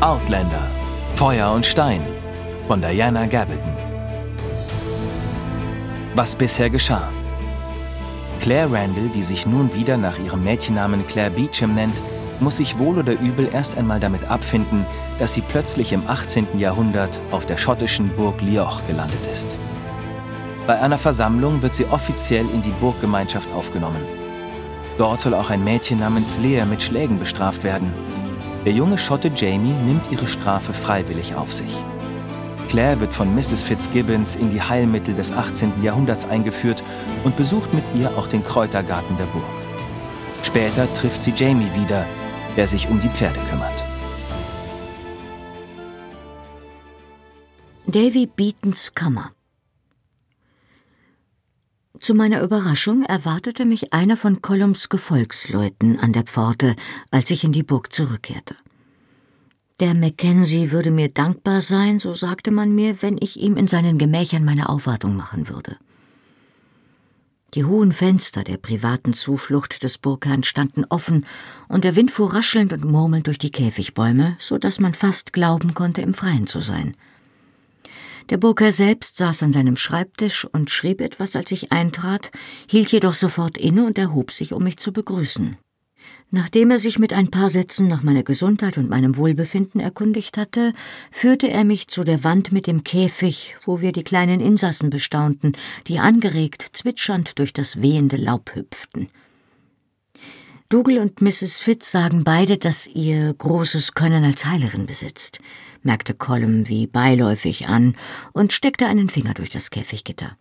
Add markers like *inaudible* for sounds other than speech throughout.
Outlander Feuer und Stein von Diana Gabaldon. Was bisher geschah. Claire Randall, die sich nun wieder nach ihrem Mädchennamen Claire Beecham nennt, muss sich wohl oder übel erst einmal damit abfinden, dass sie plötzlich im 18. Jahrhundert auf der schottischen Burg Lioch gelandet ist. Bei einer Versammlung wird sie offiziell in die Burggemeinschaft aufgenommen. Dort soll auch ein Mädchen namens Lea mit Schlägen bestraft werden, der junge Schotte Jamie nimmt ihre Strafe freiwillig auf sich. Claire wird von Mrs. Fitzgibbons in die Heilmittel des 18. Jahrhunderts eingeführt und besucht mit ihr auch den Kräutergarten der Burg. Später trifft sie Jamie wieder, der sich um die Pferde kümmert. Davy Beatons Kammer zu meiner Überraschung erwartete mich einer von Columns Gefolgsleuten an der Pforte, als ich in die Burg zurückkehrte. Der Mackenzie würde mir dankbar sein, so sagte man mir, wenn ich ihm in seinen Gemächern meine Aufwartung machen würde. Die hohen Fenster der privaten Zuflucht des Burgherrn standen offen, und der Wind fuhr raschelnd und murmelnd durch die Käfigbäume, so dass man fast glauben konnte, im Freien zu sein. Der Burger selbst saß an seinem Schreibtisch und schrieb etwas, als ich eintrat, hielt jedoch sofort inne und erhob sich, um mich zu begrüßen. Nachdem er sich mit ein paar Sätzen nach meiner Gesundheit und meinem Wohlbefinden erkundigt hatte, führte er mich zu der Wand mit dem Käfig, wo wir die kleinen Insassen bestaunten, die angeregt zwitschernd durch das wehende Laub hüpften. Dougal und Mrs. Fitz sagen beide, dass ihr großes Können als Heilerin besitzt merkte Colm wie beiläufig an und steckte einen Finger durch das Käfiggitter.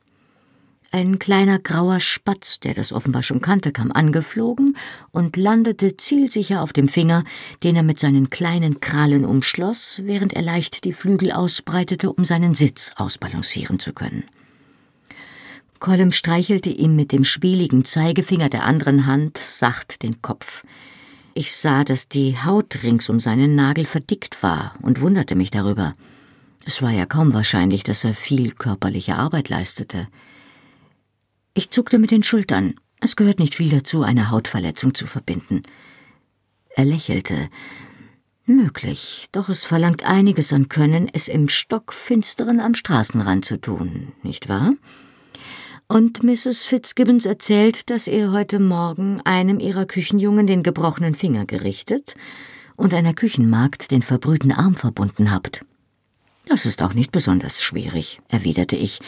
Ein kleiner grauer Spatz, der das offenbar schon kannte, kam angeflogen und landete zielsicher auf dem Finger, den er mit seinen kleinen Krallen umschloss, während er leicht die Flügel ausbreitete, um seinen Sitz ausbalancieren zu können. Colm streichelte ihm mit dem spieligen Zeigefinger der anderen Hand sacht den Kopf. Ich sah, dass die Haut rings um seinen Nagel verdickt war und wunderte mich darüber. Es war ja kaum wahrscheinlich, dass er viel körperliche Arbeit leistete. Ich zuckte mit den Schultern. Es gehört nicht viel dazu, eine Hautverletzung zu verbinden. Er lächelte. Möglich, doch es verlangt einiges an Können, es im Stockfinsteren am Straßenrand zu tun, nicht wahr? Und Mrs. Fitzgibbons erzählt, dass ihr heute Morgen einem ihrer Küchenjungen den gebrochenen Finger gerichtet und einer Küchenmagd den verbrühten Arm verbunden habt. Das ist auch nicht besonders schwierig, erwiderte ich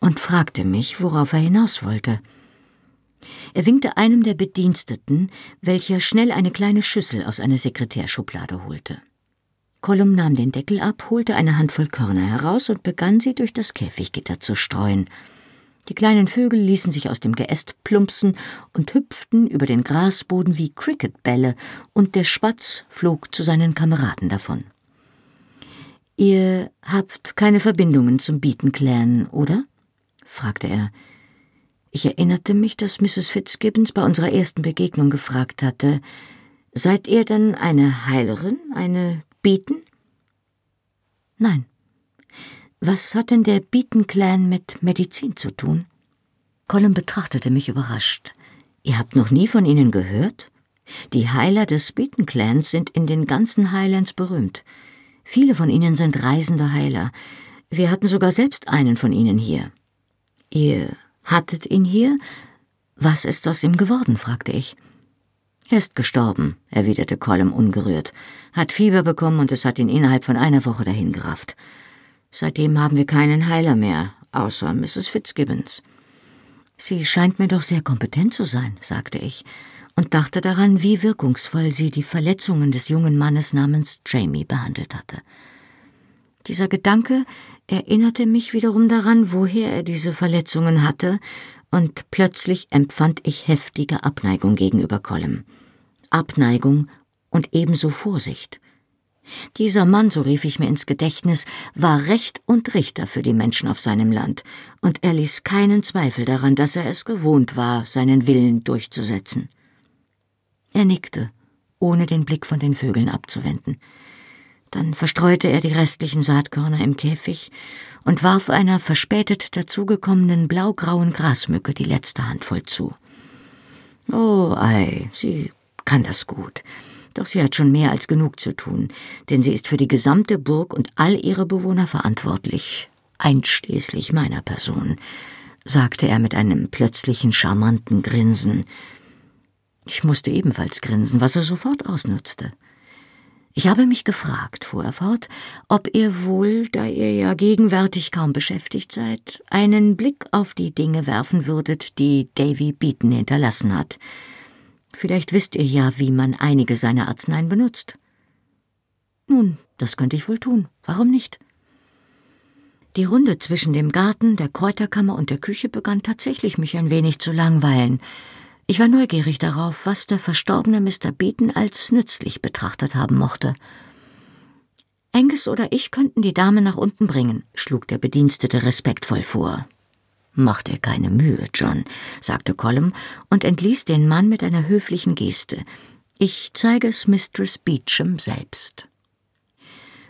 und fragte mich, worauf er hinaus wollte. Er winkte einem der Bediensteten, welcher schnell eine kleine Schüssel aus einer Sekretärschublade holte. Kolum nahm den Deckel ab, holte eine Handvoll Körner heraus und begann sie durch das Käfiggitter zu streuen. Die kleinen Vögel ließen sich aus dem Geäst plumpsen und hüpften über den Grasboden wie Cricketbälle, und der Spatz flog zu seinen Kameraden davon. Ihr habt keine Verbindungen zum Beaton-Clan, oder? fragte er. Ich erinnerte mich, dass Mrs. Fitzgibbons bei unserer ersten Begegnung gefragt hatte, Seid ihr denn eine Heilerin, eine Beaton? Nein. Was hat denn der Beaton-Clan mit Medizin zu tun? Colin betrachtete mich überrascht. Ihr habt noch nie von ihnen gehört? Die Heiler des Beaton-Clans sind in den ganzen Highlands berühmt. Viele von ihnen sind reisende Heiler. Wir hatten sogar selbst einen von ihnen hier. Ihr hattet ihn hier? Was ist aus ihm geworden? fragte ich. Er ist gestorben, erwiderte Colm ungerührt, hat Fieber bekommen und es hat ihn innerhalb von einer Woche dahingerafft. Seitdem haben wir keinen Heiler mehr, außer Mrs. Fitzgibbons. Sie scheint mir doch sehr kompetent zu sein, sagte ich, und dachte daran, wie wirkungsvoll sie die Verletzungen des jungen Mannes namens Jamie behandelt hatte. Dieser Gedanke erinnerte mich wiederum daran, woher er diese Verletzungen hatte, und plötzlich empfand ich heftige Abneigung gegenüber Colm. Abneigung und ebenso Vorsicht. Dieser Mann, so rief ich mir ins Gedächtnis, war Recht und Richter für die Menschen auf seinem Land, und er ließ keinen Zweifel daran, dass er es gewohnt war, seinen Willen durchzusetzen. Er nickte, ohne den Blick von den Vögeln abzuwenden. Dann verstreute er die restlichen Saatkörner im Käfig und warf einer verspätet dazugekommenen blaugrauen Grasmücke die letzte Handvoll zu. Oh, ei, sie kann das gut. Doch sie hat schon mehr als genug zu tun, denn sie ist für die gesamte Burg und all ihre Bewohner verantwortlich, einschließlich meiner Person, sagte er mit einem plötzlichen charmanten Grinsen. Ich musste ebenfalls grinsen, was er sofort ausnutzte. Ich habe mich gefragt, fuhr er fort, ob ihr wohl, da ihr ja gegenwärtig kaum beschäftigt seid, einen Blick auf die Dinge werfen würdet, die Davy Beaton hinterlassen hat. Vielleicht wisst ihr ja, wie man einige seiner Arzneien benutzt. Nun, das könnte ich wohl tun. Warum nicht? Die Runde zwischen dem Garten, der Kräuterkammer und der Küche begann tatsächlich mich ein wenig zu langweilen. Ich war neugierig darauf, was der verstorbene Mr. Beaton als nützlich betrachtet haben mochte. Angus oder ich könnten die Dame nach unten bringen, schlug der Bedienstete respektvoll vor. Mach dir keine Mühe, John, sagte Colum und entließ den Mann mit einer höflichen Geste. Ich zeige es Mistress Beecham selbst.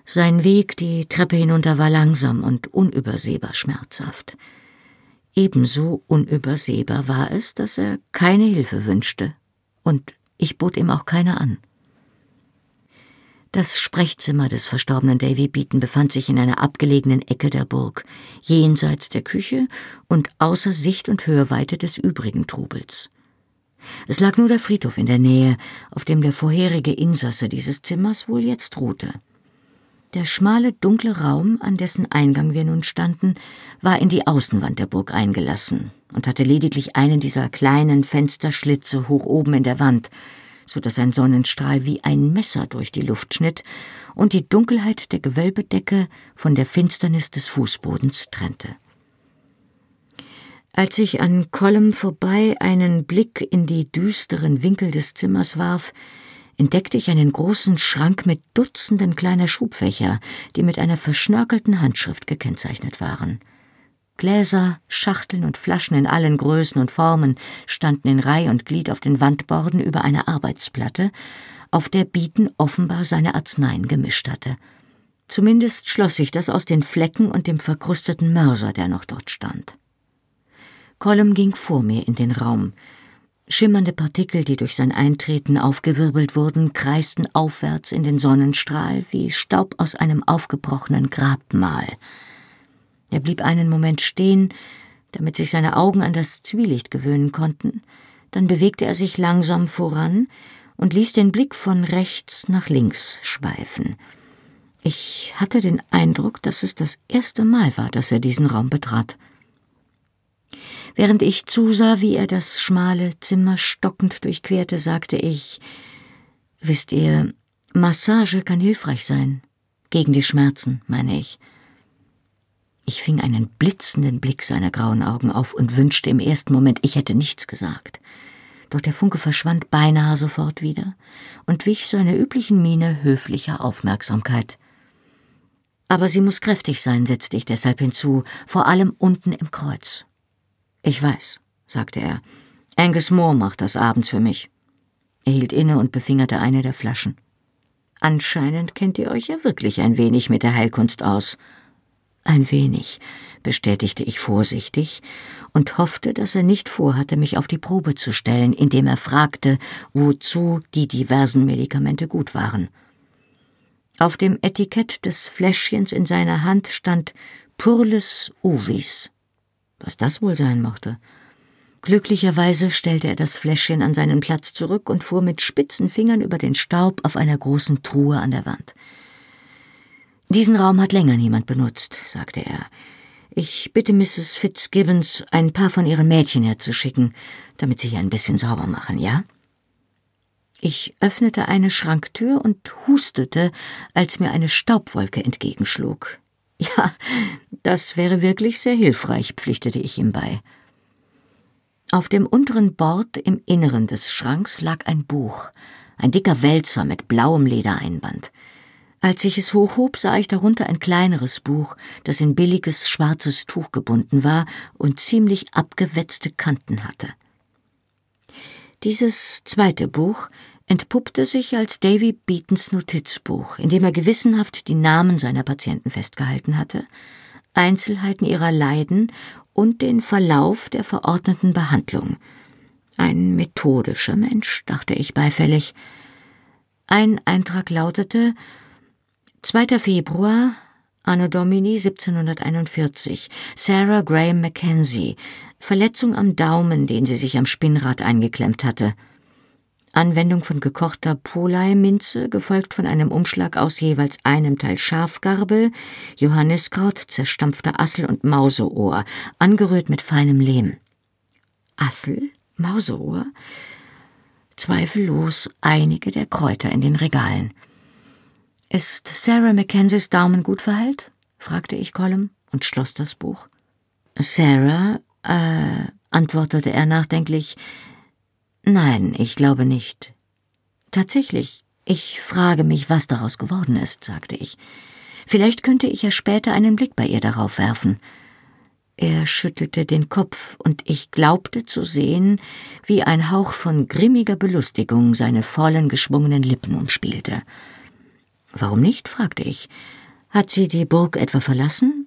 Sein Weg die Treppe hinunter war langsam und unübersehbar schmerzhaft. Ebenso unübersehbar war es, dass er keine Hilfe wünschte, und ich bot ihm auch keine an. Das Sprechzimmer des verstorbenen Davy Beaton befand sich in einer abgelegenen Ecke der Burg, jenseits der Küche und außer Sicht und Hörweite des übrigen Trubels. Es lag nur der Friedhof in der Nähe, auf dem der vorherige Insasse dieses Zimmers wohl jetzt ruhte. Der schmale, dunkle Raum, an dessen Eingang wir nun standen, war in die Außenwand der Burg eingelassen und hatte lediglich einen dieser kleinen Fensterschlitze hoch oben in der Wand, so dass ein Sonnenstrahl wie ein Messer durch die Luft schnitt und die Dunkelheit der Gewölbedecke von der Finsternis des Fußbodens trennte. Als ich an Colum vorbei einen Blick in die düsteren Winkel des Zimmers warf, entdeckte ich einen großen Schrank mit Dutzenden kleiner Schubfächer, die mit einer verschnörkelten Handschrift gekennzeichnet waren. Gläser, Schachteln und Flaschen in allen Größen und Formen standen in Reih und Glied auf den Wandborden über einer Arbeitsplatte, auf der Bieten offenbar seine Arzneien gemischt hatte. Zumindest schloss ich das aus den Flecken und dem verkrusteten Mörser, der noch dort stand. Colum ging vor mir in den Raum, Schimmernde Partikel, die durch sein Eintreten aufgewirbelt wurden, kreisten aufwärts in den Sonnenstrahl wie Staub aus einem aufgebrochenen Grabmal. Er blieb einen Moment stehen, damit sich seine Augen an das Zwielicht gewöhnen konnten, dann bewegte er sich langsam voran und ließ den Blick von rechts nach links schweifen. Ich hatte den Eindruck, dass es das erste Mal war, dass er diesen Raum betrat. Während ich zusah, wie er das schmale Zimmer stockend durchquerte, sagte ich Wisst ihr, Massage kann hilfreich sein. Gegen die Schmerzen, meine ich. Ich fing einen blitzenden Blick seiner grauen Augen auf und wünschte im ersten Moment, ich hätte nichts gesagt. Doch der Funke verschwand beinahe sofort wieder und wich seiner üblichen Miene höflicher Aufmerksamkeit. Aber sie muss kräftig sein, setzte ich deshalb hinzu, vor allem unten im Kreuz. Ich weiß, sagte er. Angus Moore macht das abends für mich. Er hielt inne und befingerte eine der Flaschen. Anscheinend kennt ihr euch ja wirklich ein wenig mit der Heilkunst aus. Ein wenig, bestätigte ich vorsichtig und hoffte, dass er nicht vorhatte, mich auf die Probe zu stellen, indem er fragte, wozu die diversen Medikamente gut waren. Auf dem Etikett des Fläschchens in seiner Hand stand Purles Uvis. Was das wohl sein mochte. Glücklicherweise stellte er das Fläschchen an seinen Platz zurück und fuhr mit spitzen Fingern über den Staub auf einer großen Truhe an der Wand. Diesen Raum hat länger niemand benutzt, sagte er. Ich bitte Mrs. Fitzgibbons, ein paar von ihren Mädchen herzuschicken, damit sie hier ein bisschen sauber machen, ja? Ich öffnete eine Schranktür und hustete, als mir eine Staubwolke entgegenschlug. *laughs* Ja, das wäre wirklich sehr hilfreich, pflichtete ich ihm bei. Auf dem unteren Bord im Inneren des Schranks lag ein Buch, ein dicker Wälzer mit blauem Ledereinband. Als ich es hochhob, sah ich darunter ein kleineres Buch, das in billiges schwarzes Tuch gebunden war und ziemlich abgewetzte Kanten hatte. Dieses zweite Buch entpuppte sich als Davy Beatons Notizbuch, in dem er gewissenhaft die Namen seiner Patienten festgehalten hatte, Einzelheiten ihrer Leiden und den Verlauf der verordneten Behandlung. Ein methodischer Mensch, dachte ich beifällig. Ein Eintrag lautete 2. Februar, Anno Domini 1741. Sarah Graham Mackenzie. Verletzung am Daumen, den sie sich am Spinnrad eingeklemmt hatte. Anwendung von gekochter Polei-Minze, gefolgt von einem Umschlag aus jeweils einem Teil Schafgarbe, Johanniskraut, zerstampfter Assel und Mauseohr, angerührt mit feinem Lehm. Assel? Mauseohr? Zweifellos einige der Kräuter in den Regalen. Ist Sarah Mackenzies Daumen gut verheilt? fragte ich Colum und schloss das Buch. Sarah, äh, antwortete er nachdenklich, Nein, ich glaube nicht. Tatsächlich, ich frage mich, was daraus geworden ist, sagte ich. Vielleicht könnte ich ja später einen Blick bei ihr darauf werfen. Er schüttelte den Kopf, und ich glaubte zu sehen, wie ein Hauch von grimmiger Belustigung seine vollen, geschwungenen Lippen umspielte. Warum nicht? fragte ich. Hat sie die Burg etwa verlassen?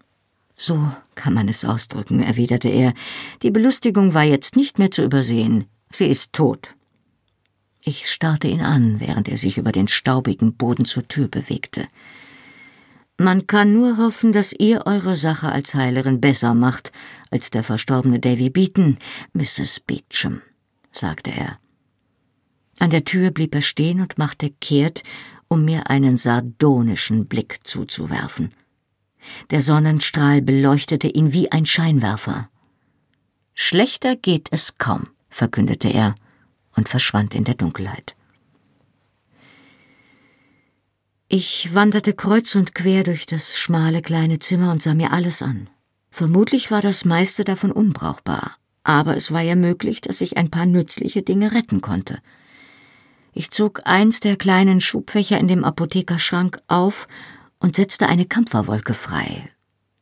So kann man es ausdrücken, erwiderte er. Die Belustigung war jetzt nicht mehr zu übersehen. Sie ist tot. Ich starrte ihn an, während er sich über den staubigen Boden zur Tür bewegte. Man kann nur hoffen, dass ihr eure Sache als Heilerin besser macht als der verstorbene Davy Beaton, Mrs. Beecham, sagte er. An der Tür blieb er stehen und machte kehrt, um mir einen sardonischen Blick zuzuwerfen. Der Sonnenstrahl beleuchtete ihn wie ein Scheinwerfer. Schlechter geht es kaum verkündete er und verschwand in der Dunkelheit. Ich wanderte kreuz und quer durch das schmale kleine Zimmer und sah mir alles an. Vermutlich war das meiste davon unbrauchbar, aber es war ja möglich, dass ich ein paar nützliche Dinge retten konnte. Ich zog eins der kleinen Schubfächer in dem Apothekerschrank auf und setzte eine Kampferwolke frei.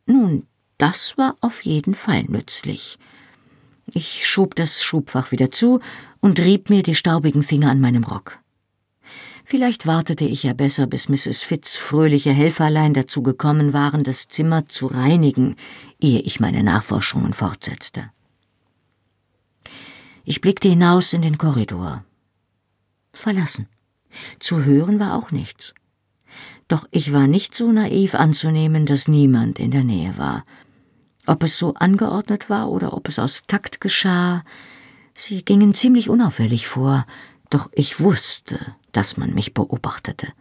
Nun, das war auf jeden Fall nützlich. Ich schob das Schubfach wieder zu und rieb mir die staubigen Finger an meinem Rock. Vielleicht wartete ich ja besser, bis Mrs. Fitz fröhliche Helferlein dazu gekommen waren, das Zimmer zu reinigen, ehe ich meine Nachforschungen fortsetzte. Ich blickte hinaus in den Korridor. Verlassen. Zu hören war auch nichts. Doch ich war nicht so naiv anzunehmen, dass niemand in der Nähe war. Ob es so angeordnet war oder ob es aus Takt geschah, sie gingen ziemlich unauffällig vor, doch ich wusste, dass man mich beobachtete.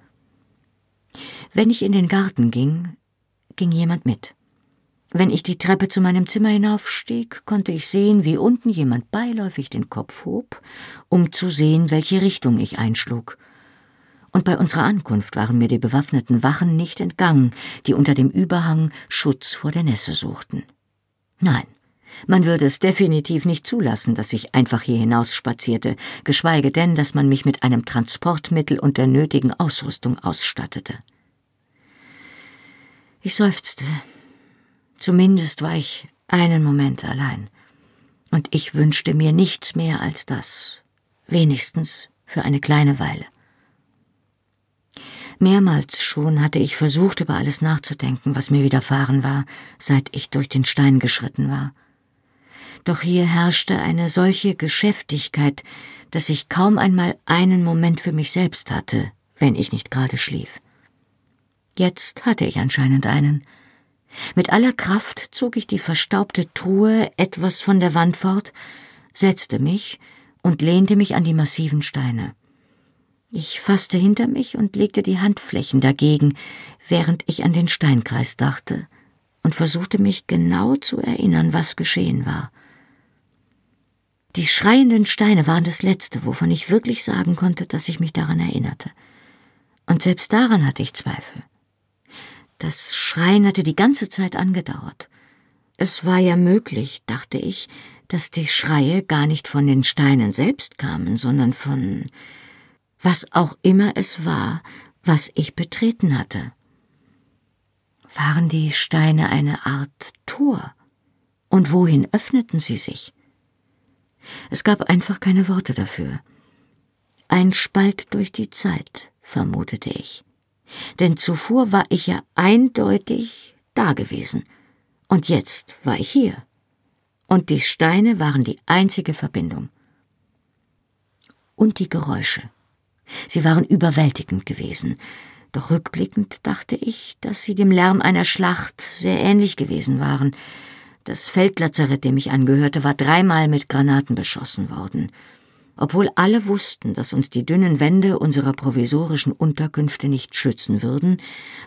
Wenn ich in den Garten ging, ging jemand mit. Wenn ich die Treppe zu meinem Zimmer hinaufstieg, konnte ich sehen, wie unten jemand beiläufig den Kopf hob, um zu sehen, welche Richtung ich einschlug. Und bei unserer Ankunft waren mir die bewaffneten Wachen nicht entgangen, die unter dem Überhang Schutz vor der Nässe suchten. Nein, man würde es definitiv nicht zulassen, dass ich einfach hier hinaus spazierte, geschweige denn, dass man mich mit einem Transportmittel und der nötigen Ausrüstung ausstattete. Ich seufzte. Zumindest war ich einen Moment allein. Und ich wünschte mir nichts mehr als das, wenigstens für eine kleine Weile. Mehrmals schon hatte ich versucht, über alles nachzudenken, was mir widerfahren war, seit ich durch den Stein geschritten war. Doch hier herrschte eine solche Geschäftigkeit, dass ich kaum einmal einen Moment für mich selbst hatte, wenn ich nicht gerade schlief. Jetzt hatte ich anscheinend einen. Mit aller Kraft zog ich die verstaubte Truhe etwas von der Wand fort, setzte mich und lehnte mich an die massiven Steine. Ich fasste hinter mich und legte die Handflächen dagegen, während ich an den Steinkreis dachte und versuchte mich genau zu erinnern, was geschehen war. Die schreienden Steine waren das Letzte, wovon ich wirklich sagen konnte, dass ich mich daran erinnerte. Und selbst daran hatte ich Zweifel. Das Schreien hatte die ganze Zeit angedauert. Es war ja möglich, dachte ich, dass die Schreie gar nicht von den Steinen selbst kamen, sondern von was auch immer es war, was ich betreten hatte. Waren die Steine eine Art Tor? Und wohin öffneten sie sich? Es gab einfach keine Worte dafür. Ein Spalt durch die Zeit, vermutete ich. Denn zuvor war ich ja eindeutig da gewesen. Und jetzt war ich hier. Und die Steine waren die einzige Verbindung. und die Geräusche. Sie waren überwältigend gewesen, doch rückblickend dachte ich, dass sie dem Lärm einer Schlacht sehr ähnlich gewesen waren. Das Feldlazarett, dem ich angehörte, war dreimal mit Granaten beschossen worden. Obwohl alle wussten, dass uns die dünnen Wände unserer provisorischen Unterkünfte nicht schützen würden,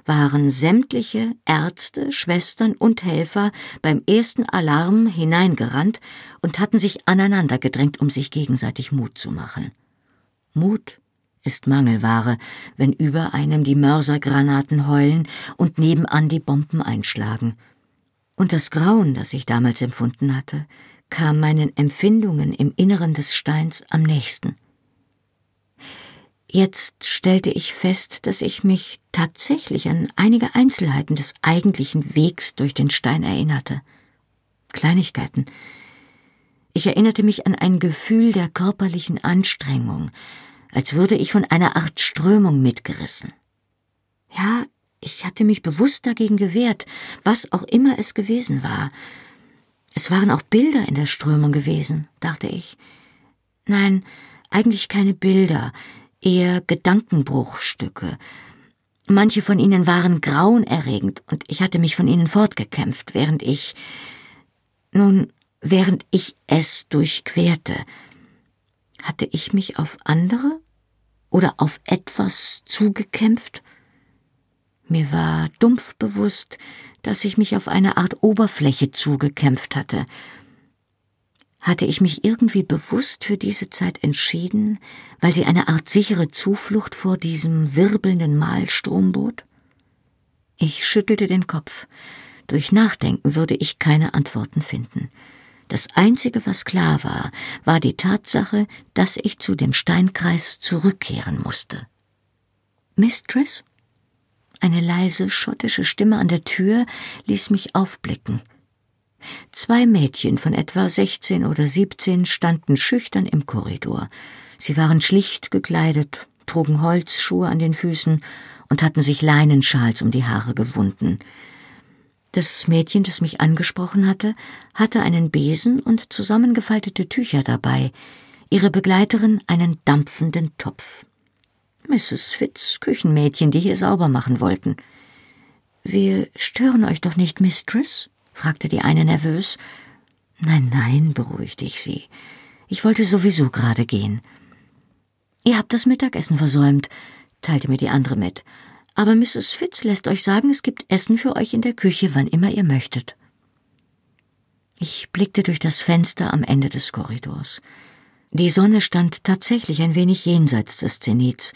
waren sämtliche Ärzte, Schwestern und Helfer beim ersten Alarm hineingerannt und hatten sich aneinandergedrängt, um sich gegenseitig Mut zu machen. Mut ist Mangelware, wenn über einem die Mörsergranaten heulen und nebenan die Bomben einschlagen. Und das Grauen, das ich damals empfunden hatte, kam meinen Empfindungen im Inneren des Steins am nächsten. Jetzt stellte ich fest, dass ich mich tatsächlich an einige Einzelheiten des eigentlichen Wegs durch den Stein erinnerte. Kleinigkeiten. Ich erinnerte mich an ein Gefühl der körperlichen Anstrengung, als würde ich von einer Art Strömung mitgerissen. Ja, ich hatte mich bewusst dagegen gewehrt, was auch immer es gewesen war. Es waren auch Bilder in der Strömung gewesen, dachte ich. Nein, eigentlich keine Bilder, eher Gedankenbruchstücke. Manche von ihnen waren grauenerregend, und ich hatte mich von ihnen fortgekämpft, während ich nun, während ich es durchquerte. Hatte ich mich auf andere oder auf etwas zugekämpft? Mir war dumpf bewusst, dass ich mich auf eine Art Oberfläche zugekämpft hatte. Hatte ich mich irgendwie bewusst für diese Zeit entschieden, weil sie eine Art sichere Zuflucht vor diesem wirbelnden Malstrom bot? Ich schüttelte den Kopf. Durch Nachdenken würde ich keine Antworten finden. Das Einzige, was klar war, war die Tatsache, dass ich zu dem Steinkreis zurückkehren musste. Mistress? Eine leise schottische Stimme an der Tür ließ mich aufblicken. Zwei Mädchen von etwa sechzehn oder siebzehn standen schüchtern im Korridor. Sie waren schlicht gekleidet, trugen Holzschuhe an den Füßen und hatten sich Leinenschals um die Haare gewunden. Das Mädchen, das mich angesprochen hatte, hatte einen Besen und zusammengefaltete Tücher dabei, ihre Begleiterin einen dampfenden Topf. Mrs. Fitz Küchenmädchen, die hier sauber machen wollten. Wir stören euch doch nicht, Mistress? fragte die eine nervös. Nein, nein, beruhigte ich sie. Ich wollte sowieso gerade gehen. Ihr habt das Mittagessen versäumt, teilte mir die andere mit aber Mrs. Fitz lässt euch sagen, es gibt Essen für euch in der Küche, wann immer ihr möchtet. Ich blickte durch das Fenster am Ende des Korridors. Die Sonne stand tatsächlich ein wenig jenseits des Zenits,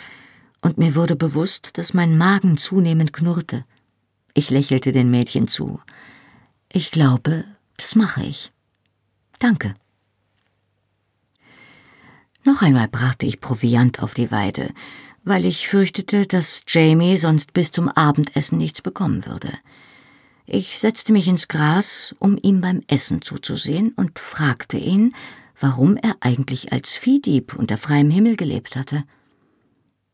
und mir wurde bewusst, dass mein Magen zunehmend knurrte. Ich lächelte den Mädchen zu. Ich glaube, das mache ich. Danke. Noch einmal brachte ich Proviant auf die Weide, weil ich fürchtete, dass Jamie sonst bis zum Abendessen nichts bekommen würde. Ich setzte mich ins Gras, um ihm beim Essen zuzusehen, und fragte ihn, warum er eigentlich als Viehdieb unter freiem Himmel gelebt hatte.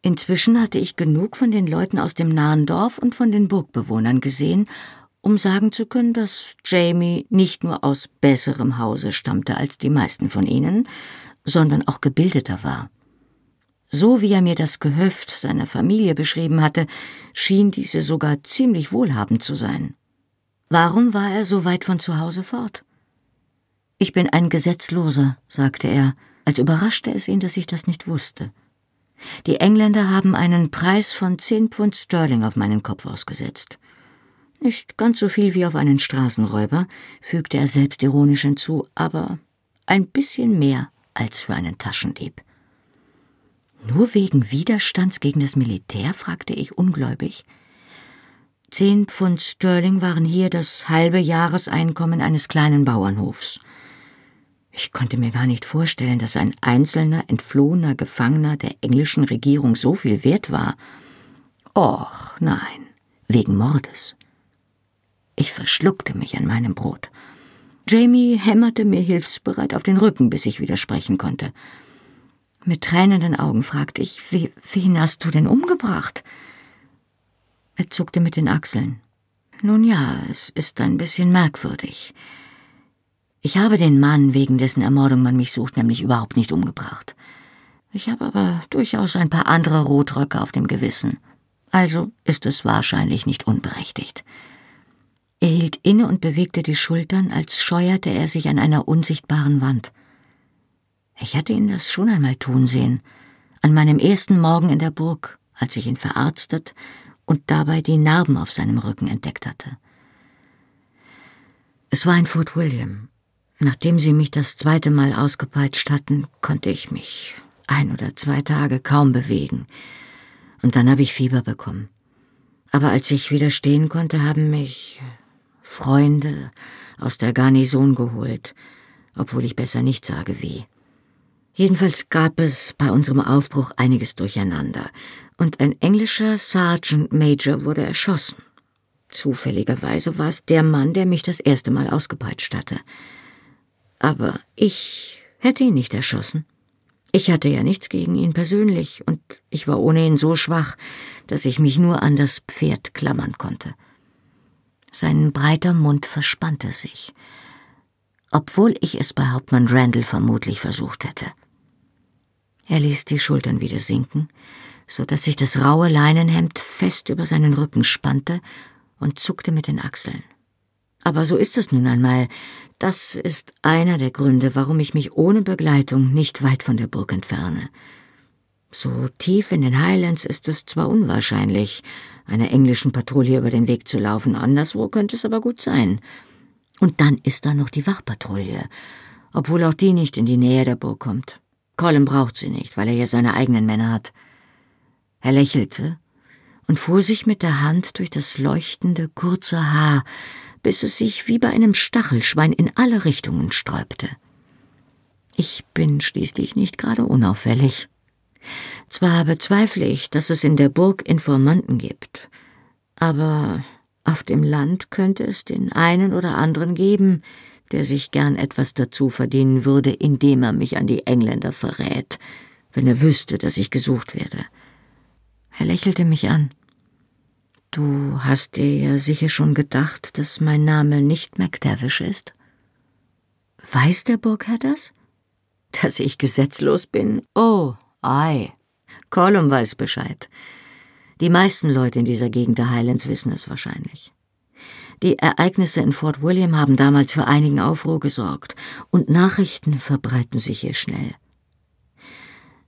Inzwischen hatte ich genug von den Leuten aus dem nahen Dorf und von den Burgbewohnern gesehen, um sagen zu können, dass Jamie nicht nur aus besserem Hause stammte als die meisten von ihnen, sondern auch gebildeter war. So wie er mir das Gehöft seiner Familie beschrieben hatte, schien diese sogar ziemlich wohlhabend zu sein. Warum war er so weit von zu Hause fort? Ich bin ein Gesetzloser, sagte er, als überraschte es ihn, dass ich das nicht wusste. Die Engländer haben einen Preis von zehn Pfund Sterling auf meinen Kopf ausgesetzt. Nicht ganz so viel wie auf einen Straßenräuber, fügte er selbstironisch hinzu, aber ein bisschen mehr als für einen Taschendieb. Nur wegen Widerstands gegen das Militär? fragte ich ungläubig. Zehn Pfund Sterling waren hier das halbe Jahreseinkommen eines kleinen Bauernhofs. Ich konnte mir gar nicht vorstellen, dass ein einzelner entflohener Gefangener der englischen Regierung so viel wert war. Och, nein, wegen Mordes. Ich verschluckte mich an meinem Brot. Jamie hämmerte mir hilfsbereit auf den Rücken, bis ich wieder sprechen konnte. Mit tränenden Augen fragte ich, wen hast du denn umgebracht? Er zuckte mit den Achseln. Nun ja, es ist ein bisschen merkwürdig. Ich habe den Mann, wegen dessen Ermordung man mich sucht, nämlich überhaupt nicht umgebracht. Ich habe aber durchaus ein paar andere Rotröcke auf dem Gewissen. Also ist es wahrscheinlich nicht unberechtigt. Er hielt inne und bewegte die Schultern, als scheuerte er sich an einer unsichtbaren Wand. Ich hatte ihn das schon einmal tun sehen, an meinem ersten Morgen in der Burg, als ich ihn verarztet und dabei die Narben auf seinem Rücken entdeckt hatte. Es war in Fort William. Nachdem sie mich das zweite Mal ausgepeitscht hatten, konnte ich mich ein oder zwei Tage kaum bewegen. Und dann habe ich Fieber bekommen. Aber als ich wieder stehen konnte, haben mich Freunde aus der Garnison geholt, obwohl ich besser nicht sage wie. Jedenfalls gab es bei unserem Aufbruch einiges durcheinander, und ein englischer Sergeant Major wurde erschossen. Zufälligerweise war es der Mann, der mich das erste Mal ausgepeitscht hatte. Aber ich hätte ihn nicht erschossen. Ich hatte ja nichts gegen ihn persönlich, und ich war ohnehin so schwach, dass ich mich nur an das Pferd klammern konnte. Sein breiter Mund verspannte sich, obwohl ich es bei Hauptmann Randall vermutlich versucht hätte. Er ließ die Schultern wieder sinken, so dass sich das raue Leinenhemd fest über seinen Rücken spannte und zuckte mit den Achseln. Aber so ist es nun einmal. Das ist einer der Gründe, warum ich mich ohne Begleitung nicht weit von der Burg entferne. So tief in den Highlands ist es zwar unwahrscheinlich, einer englischen Patrouille über den Weg zu laufen, anderswo könnte es aber gut sein. Und dann ist da noch die Wachpatrouille, obwohl auch die nicht in die Nähe der Burg kommt. Colin braucht sie nicht, weil er ja seine eigenen Männer hat. Er lächelte und fuhr sich mit der Hand durch das leuchtende, kurze Haar, bis es sich wie bei einem Stachelschwein in alle Richtungen sträubte. Ich bin schließlich nicht gerade unauffällig. Zwar bezweifle ich, dass es in der Burg Informanten gibt, aber auf dem Land könnte es den einen oder anderen geben, der sich gern etwas dazu verdienen würde, indem er mich an die Engländer verrät, wenn er wüsste, dass ich gesucht werde. Er lächelte mich an. Du hast dir ja sicher schon gedacht, dass mein Name nicht McTavish ist? Weiß der Burgherr das? Dass ich gesetzlos bin? Oh, Ei, Colum weiß Bescheid. Die meisten Leute in dieser Gegend der Highlands wissen es wahrscheinlich. Die Ereignisse in Fort William haben damals für einigen Aufruhr gesorgt, und Nachrichten verbreiten sich hier schnell.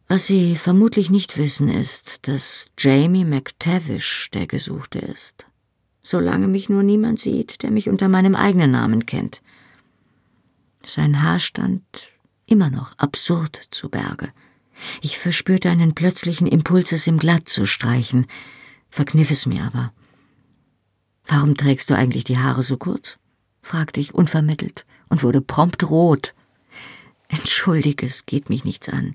Was Sie vermutlich nicht wissen, ist, dass Jamie McTavish der Gesuchte ist. Solange mich nur niemand sieht, der mich unter meinem eigenen Namen kennt. Sein Haar stand immer noch absurd zu Berge. Ich verspürte einen plötzlichen Impuls, es ihm glatt zu streichen, verkniff es mir aber. Warum trägst du eigentlich die Haare so kurz? fragte ich unvermittelt und wurde prompt rot. Entschuldige, es geht mich nichts an.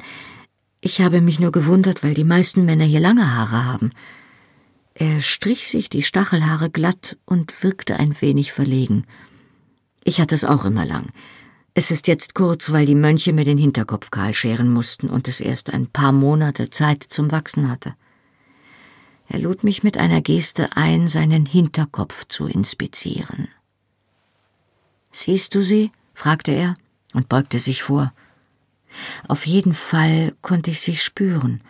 Ich habe mich nur gewundert, weil die meisten Männer hier lange Haare haben. Er strich sich die Stachelhaare glatt und wirkte ein wenig verlegen. Ich hatte es auch immer lang. Es ist jetzt kurz, weil die Mönche mir den Hinterkopf kahl scheren mussten und es erst ein paar Monate Zeit zum Wachsen hatte. Er lud mich mit einer Geste ein, seinen Hinterkopf zu inspizieren. Siehst du sie? fragte er und beugte sich vor. Auf jeden Fall konnte ich sie spüren,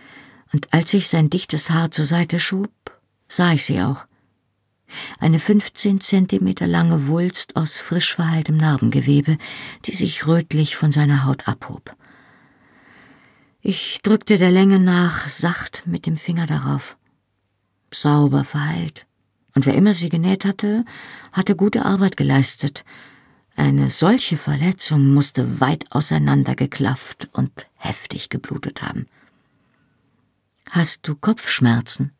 und als ich sein dichtes Haar zur Seite schob, sah ich sie auch eine 15 Zentimeter lange Wulst aus frisch verheiltem Narbengewebe, die sich rötlich von seiner Haut abhob. Ich drückte der Länge nach sacht mit dem Finger darauf. Sauber verheilt. Und wer immer sie genäht hatte, hatte gute Arbeit geleistet. Eine solche Verletzung musste weit auseinandergeklafft und heftig geblutet haben. Hast du Kopfschmerzen?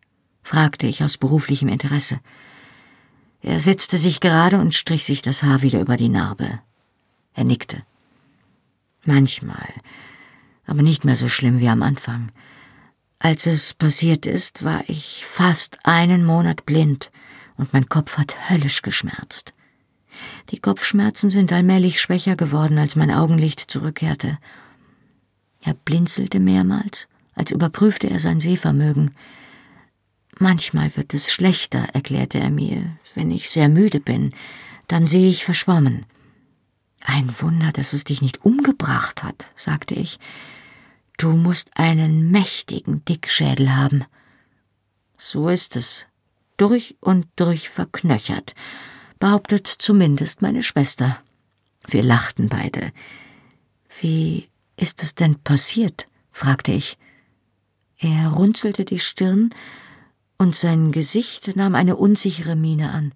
fragte ich aus beruflichem Interesse. Er setzte sich gerade und strich sich das Haar wieder über die Narbe. Er nickte. Manchmal, aber nicht mehr so schlimm wie am Anfang. Als es passiert ist, war ich fast einen Monat blind und mein Kopf hat höllisch geschmerzt. Die Kopfschmerzen sind allmählich schwächer geworden, als mein Augenlicht zurückkehrte. Er blinzelte mehrmals, als überprüfte er sein Sehvermögen. Manchmal wird es schlechter, erklärte er mir, wenn ich sehr müde bin, dann sehe ich verschwommen. Ein Wunder, dass es dich nicht umgebracht hat, sagte ich. Du musst einen mächtigen Dickschädel haben. So ist es. Durch und durch verknöchert, behauptet zumindest meine Schwester. Wir lachten beide. Wie ist es denn passiert? fragte ich. Er runzelte die Stirn, und sein Gesicht nahm eine unsichere Miene an.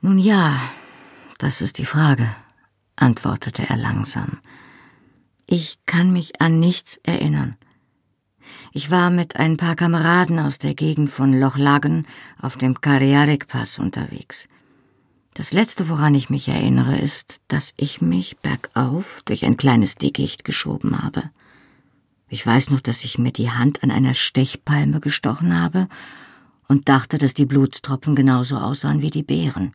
Nun ja, das ist die Frage, antwortete er langsam. Ich kann mich an nichts erinnern. Ich war mit ein paar Kameraden aus der Gegend von Loch Lagen auf dem Kariarik-Pass unterwegs. Das letzte, woran ich mich erinnere, ist, dass ich mich bergauf durch ein kleines Dickicht geschoben habe. Ich weiß noch, dass ich mir die Hand an einer Stechpalme gestochen habe und dachte, dass die Blutstropfen genauso aussahen wie die Beeren.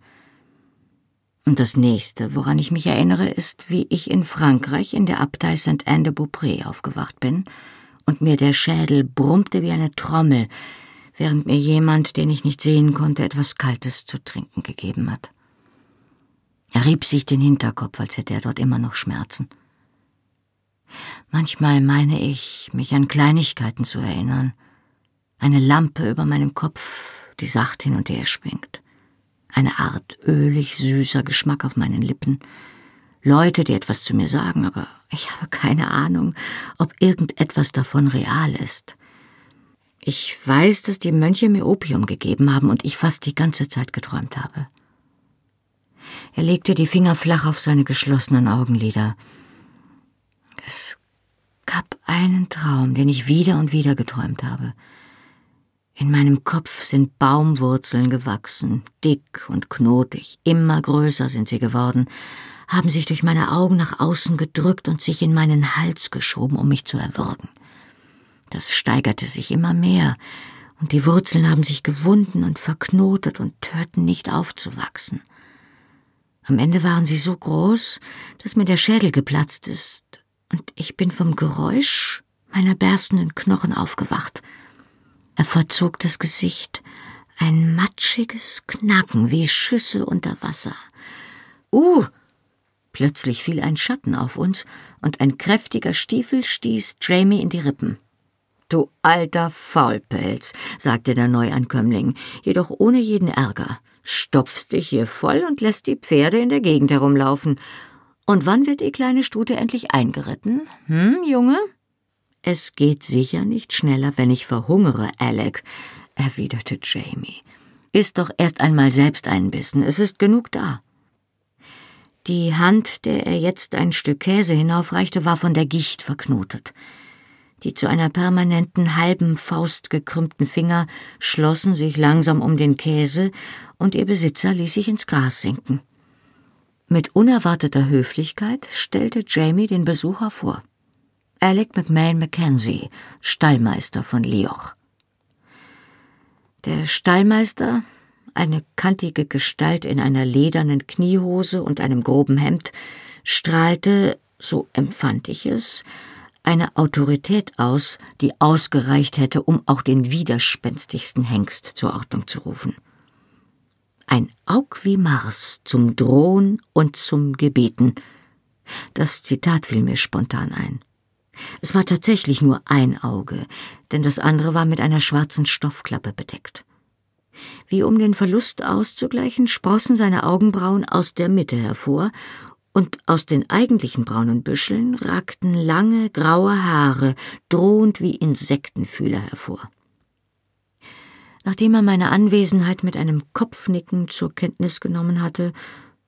Und das nächste, woran ich mich erinnere, ist, wie ich in Frankreich in der Abtei Saint-Anne-de-Beaupré aufgewacht bin und mir der Schädel brummte wie eine Trommel, während mir jemand, den ich nicht sehen konnte, etwas Kaltes zu trinken gegeben hat. Er rieb sich den Hinterkopf, als hätte er dort immer noch Schmerzen. Manchmal meine ich, mich an Kleinigkeiten zu erinnern. Eine Lampe über meinem Kopf, die sacht hin und her schwingt. Eine Art ölig süßer Geschmack auf meinen Lippen. Leute, die etwas zu mir sagen, aber ich habe keine Ahnung, ob irgendetwas davon real ist. Ich weiß, dass die Mönche mir Opium gegeben haben und ich fast die ganze Zeit geträumt habe. Er legte die Finger flach auf seine geschlossenen Augenlider. Es gab einen Traum, den ich wieder und wieder geträumt habe. In meinem Kopf sind Baumwurzeln gewachsen, dick und knotig, immer größer sind sie geworden, haben sich durch meine Augen nach außen gedrückt und sich in meinen Hals geschoben, um mich zu erwürgen. Das steigerte sich immer mehr, und die Wurzeln haben sich gewunden und verknotet und hörten nicht aufzuwachsen. Am Ende waren sie so groß, dass mir der Schädel geplatzt ist, und ich bin vom Geräusch meiner berstenden Knochen aufgewacht. Er verzog das Gesicht, ein matschiges Knacken wie Schüsse unter Wasser. Uh! Plötzlich fiel ein Schatten auf uns, und ein kräftiger Stiefel stieß Jamie in die Rippen. Du alter Faulpelz, sagte der Neuankömmling, jedoch ohne jeden Ärger. Stopfst dich hier voll und lässt die Pferde in der Gegend herumlaufen. Und wann wird die kleine Stute endlich eingeritten? Hm, Junge? Es geht sicher nicht schneller, wenn ich verhungere, Alec, erwiderte Jamie. Iss doch erst einmal selbst einen Bissen, es ist genug da. Die Hand, der er jetzt ein Stück Käse hinaufreichte, war von der Gicht verknotet. Die zu einer permanenten halben Faust gekrümmten Finger schlossen sich langsam um den Käse, und ihr Besitzer ließ sich ins Gras sinken. Mit unerwarteter Höflichkeit stellte Jamie den Besucher vor. Alec McMahon Mackenzie, Stallmeister von Lioch. Der Stallmeister, eine kantige Gestalt in einer ledernen Kniehose und einem groben Hemd, strahlte, so empfand ich es, eine Autorität aus, die ausgereicht hätte, um auch den widerspenstigsten Hengst zur Ordnung zu rufen. Ein Aug wie Mars zum Drohen und zum Gebeten. Das Zitat fiel mir spontan ein. Es war tatsächlich nur ein Auge, denn das andere war mit einer schwarzen Stoffklappe bedeckt. Wie um den Verlust auszugleichen, sprossen seine Augenbrauen aus der Mitte hervor und aus den eigentlichen braunen Büscheln ragten lange graue Haare, drohend wie Insektenfühler hervor. Nachdem er meine Anwesenheit mit einem Kopfnicken zur Kenntnis genommen hatte,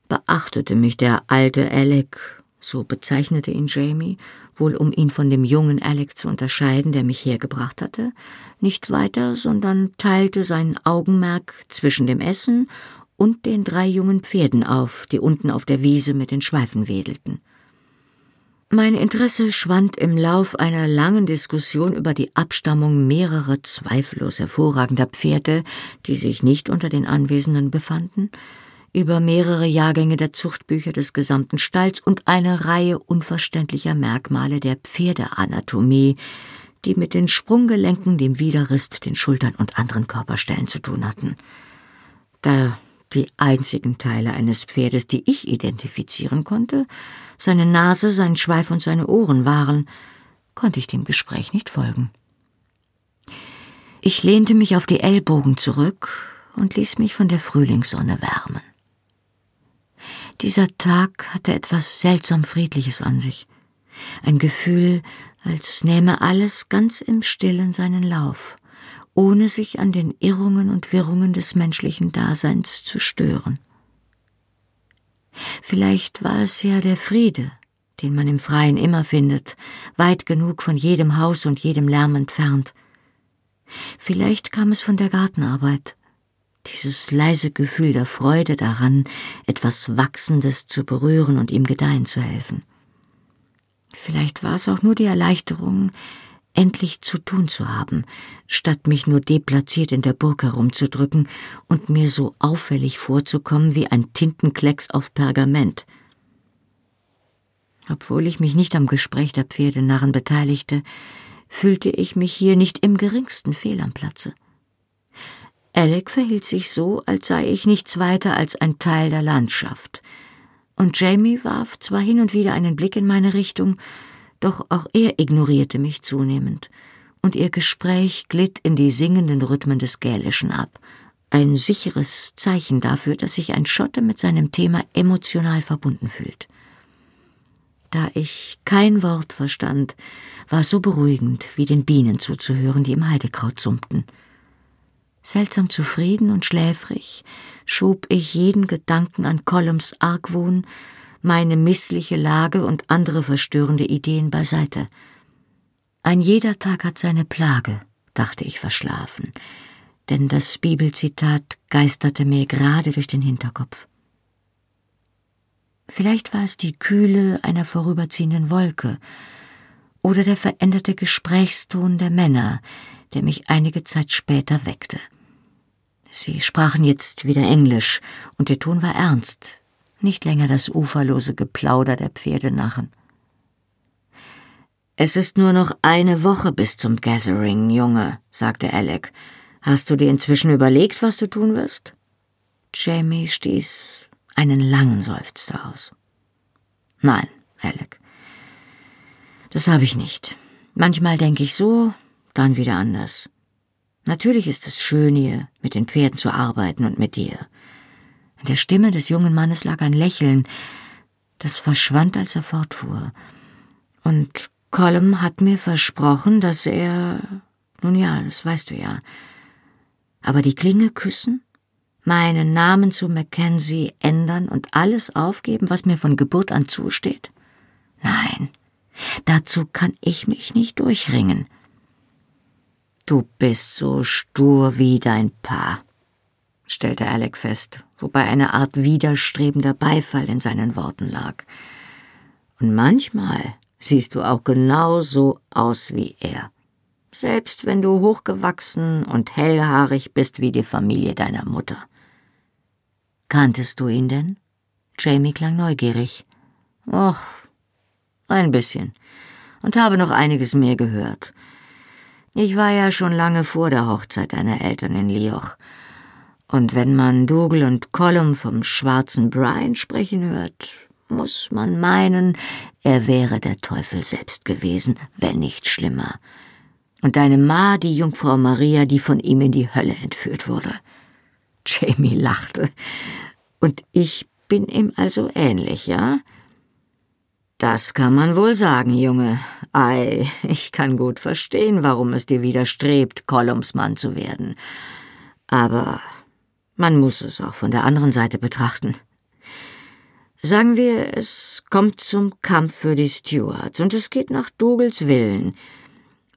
beachtete mich der alte Alec, so bezeichnete ihn Jamie, wohl um ihn von dem jungen Alec zu unterscheiden, der mich hergebracht hatte, nicht weiter, sondern teilte sein Augenmerk zwischen dem Essen und den drei jungen Pferden auf, die unten auf der Wiese mit den Schweifen wedelten. Mein Interesse schwand im Lauf einer langen Diskussion über die Abstammung mehrerer zweifellos hervorragender Pferde, die sich nicht unter den Anwesenden befanden, über mehrere Jahrgänge der Zuchtbücher des gesamten Stalls und eine Reihe unverständlicher Merkmale der Pferdeanatomie, die mit den Sprunggelenken, dem Widerrist, den Schultern und anderen Körperstellen zu tun hatten. Da die einzigen Teile eines Pferdes, die ich identifizieren konnte, seine Nase, sein Schweif und seine Ohren waren, konnte ich dem Gespräch nicht folgen. Ich lehnte mich auf die Ellbogen zurück und ließ mich von der Frühlingssonne wärmen. Dieser Tag hatte etwas seltsam Friedliches an sich. Ein Gefühl, als nähme alles ganz im Stillen seinen Lauf, ohne sich an den Irrungen und Wirrungen des menschlichen Daseins zu stören. Vielleicht war es ja der Friede, den man im Freien immer findet, weit genug von jedem Haus und jedem Lärm entfernt. Vielleicht kam es von der Gartenarbeit, dieses leise Gefühl der Freude daran, etwas Wachsendes zu berühren und ihm gedeihen zu helfen. Vielleicht war es auch nur die Erleichterung, endlich zu tun zu haben, statt mich nur deplatziert in der Burg herumzudrücken und mir so auffällig vorzukommen wie ein Tintenklecks auf Pergament. Obwohl ich mich nicht am Gespräch der Pferdenarren beteiligte, fühlte ich mich hier nicht im geringsten fehl am Platze. Alec verhielt sich so, als sei ich nichts weiter als ein Teil der Landschaft. Und Jamie warf zwar hin und wieder einen Blick in meine Richtung, doch auch er ignorierte mich zunehmend, und ihr Gespräch glitt in die singenden Rhythmen des Gälischen ab, ein sicheres Zeichen dafür, dass sich ein Schotte mit seinem Thema emotional verbunden fühlt. Da ich kein Wort verstand, war es so beruhigend, wie den Bienen zuzuhören, die im Heidekraut summten. Seltsam zufrieden und schläfrig schob ich jeden Gedanken an Columns Argwohn, meine missliche Lage und andere verstörende Ideen beiseite. Ein jeder Tag hat seine Plage, dachte ich verschlafen, denn das Bibelzitat geisterte mir gerade durch den Hinterkopf. Vielleicht war es die Kühle einer vorüberziehenden Wolke oder der veränderte Gesprächston der Männer, der mich einige Zeit später weckte. Sie sprachen jetzt wieder Englisch, und der Ton war ernst, nicht länger das uferlose Geplauder der Pferdenarren. Es ist nur noch eine Woche bis zum Gathering, Junge, sagte Alec. Hast du dir inzwischen überlegt, was du tun wirst? Jamie stieß einen langen Seufzer aus. Nein, Alec. Das habe ich nicht. Manchmal denke ich so, dann wieder anders. Natürlich ist es schön, hier mit den Pferden zu arbeiten und mit dir. In der Stimme des jungen Mannes lag ein Lächeln, das verschwand, als er fortfuhr. Und Colum hat mir versprochen, dass er. Nun ja, das weißt du ja. Aber die Klinge küssen? Meinen Namen zu Mackenzie ändern und alles aufgeben, was mir von Geburt an zusteht? Nein, dazu kann ich mich nicht durchringen. Du bist so stur wie dein Pa, stellte Alec fest, wobei eine Art widerstrebender Beifall in seinen Worten lag. Und manchmal siehst du auch genau so aus wie er. Selbst wenn du hochgewachsen und hellhaarig bist wie die Familie deiner Mutter. Kanntest du ihn denn? Jamie klang neugierig. Och, ein bisschen. Und habe noch einiges mehr gehört. Ich war ja schon lange vor der Hochzeit deiner Eltern in Lioch. Und wenn man Dougal und Colum vom schwarzen Brian sprechen hört, muss man meinen, er wäre der Teufel selbst gewesen, wenn nicht schlimmer. Und deine Ma, die Jungfrau Maria, die von ihm in die Hölle entführt wurde. Jamie lachte. Und ich bin ihm also ähnlich, ja? Das kann man wohl sagen, Junge. Ei, ich kann gut verstehen, warum es dir widerstrebt, Kolumsmann zu werden. Aber man muss es auch von der anderen Seite betrachten. Sagen wir, es kommt zum Kampf für die Stewards und es geht nach Dougals Willen.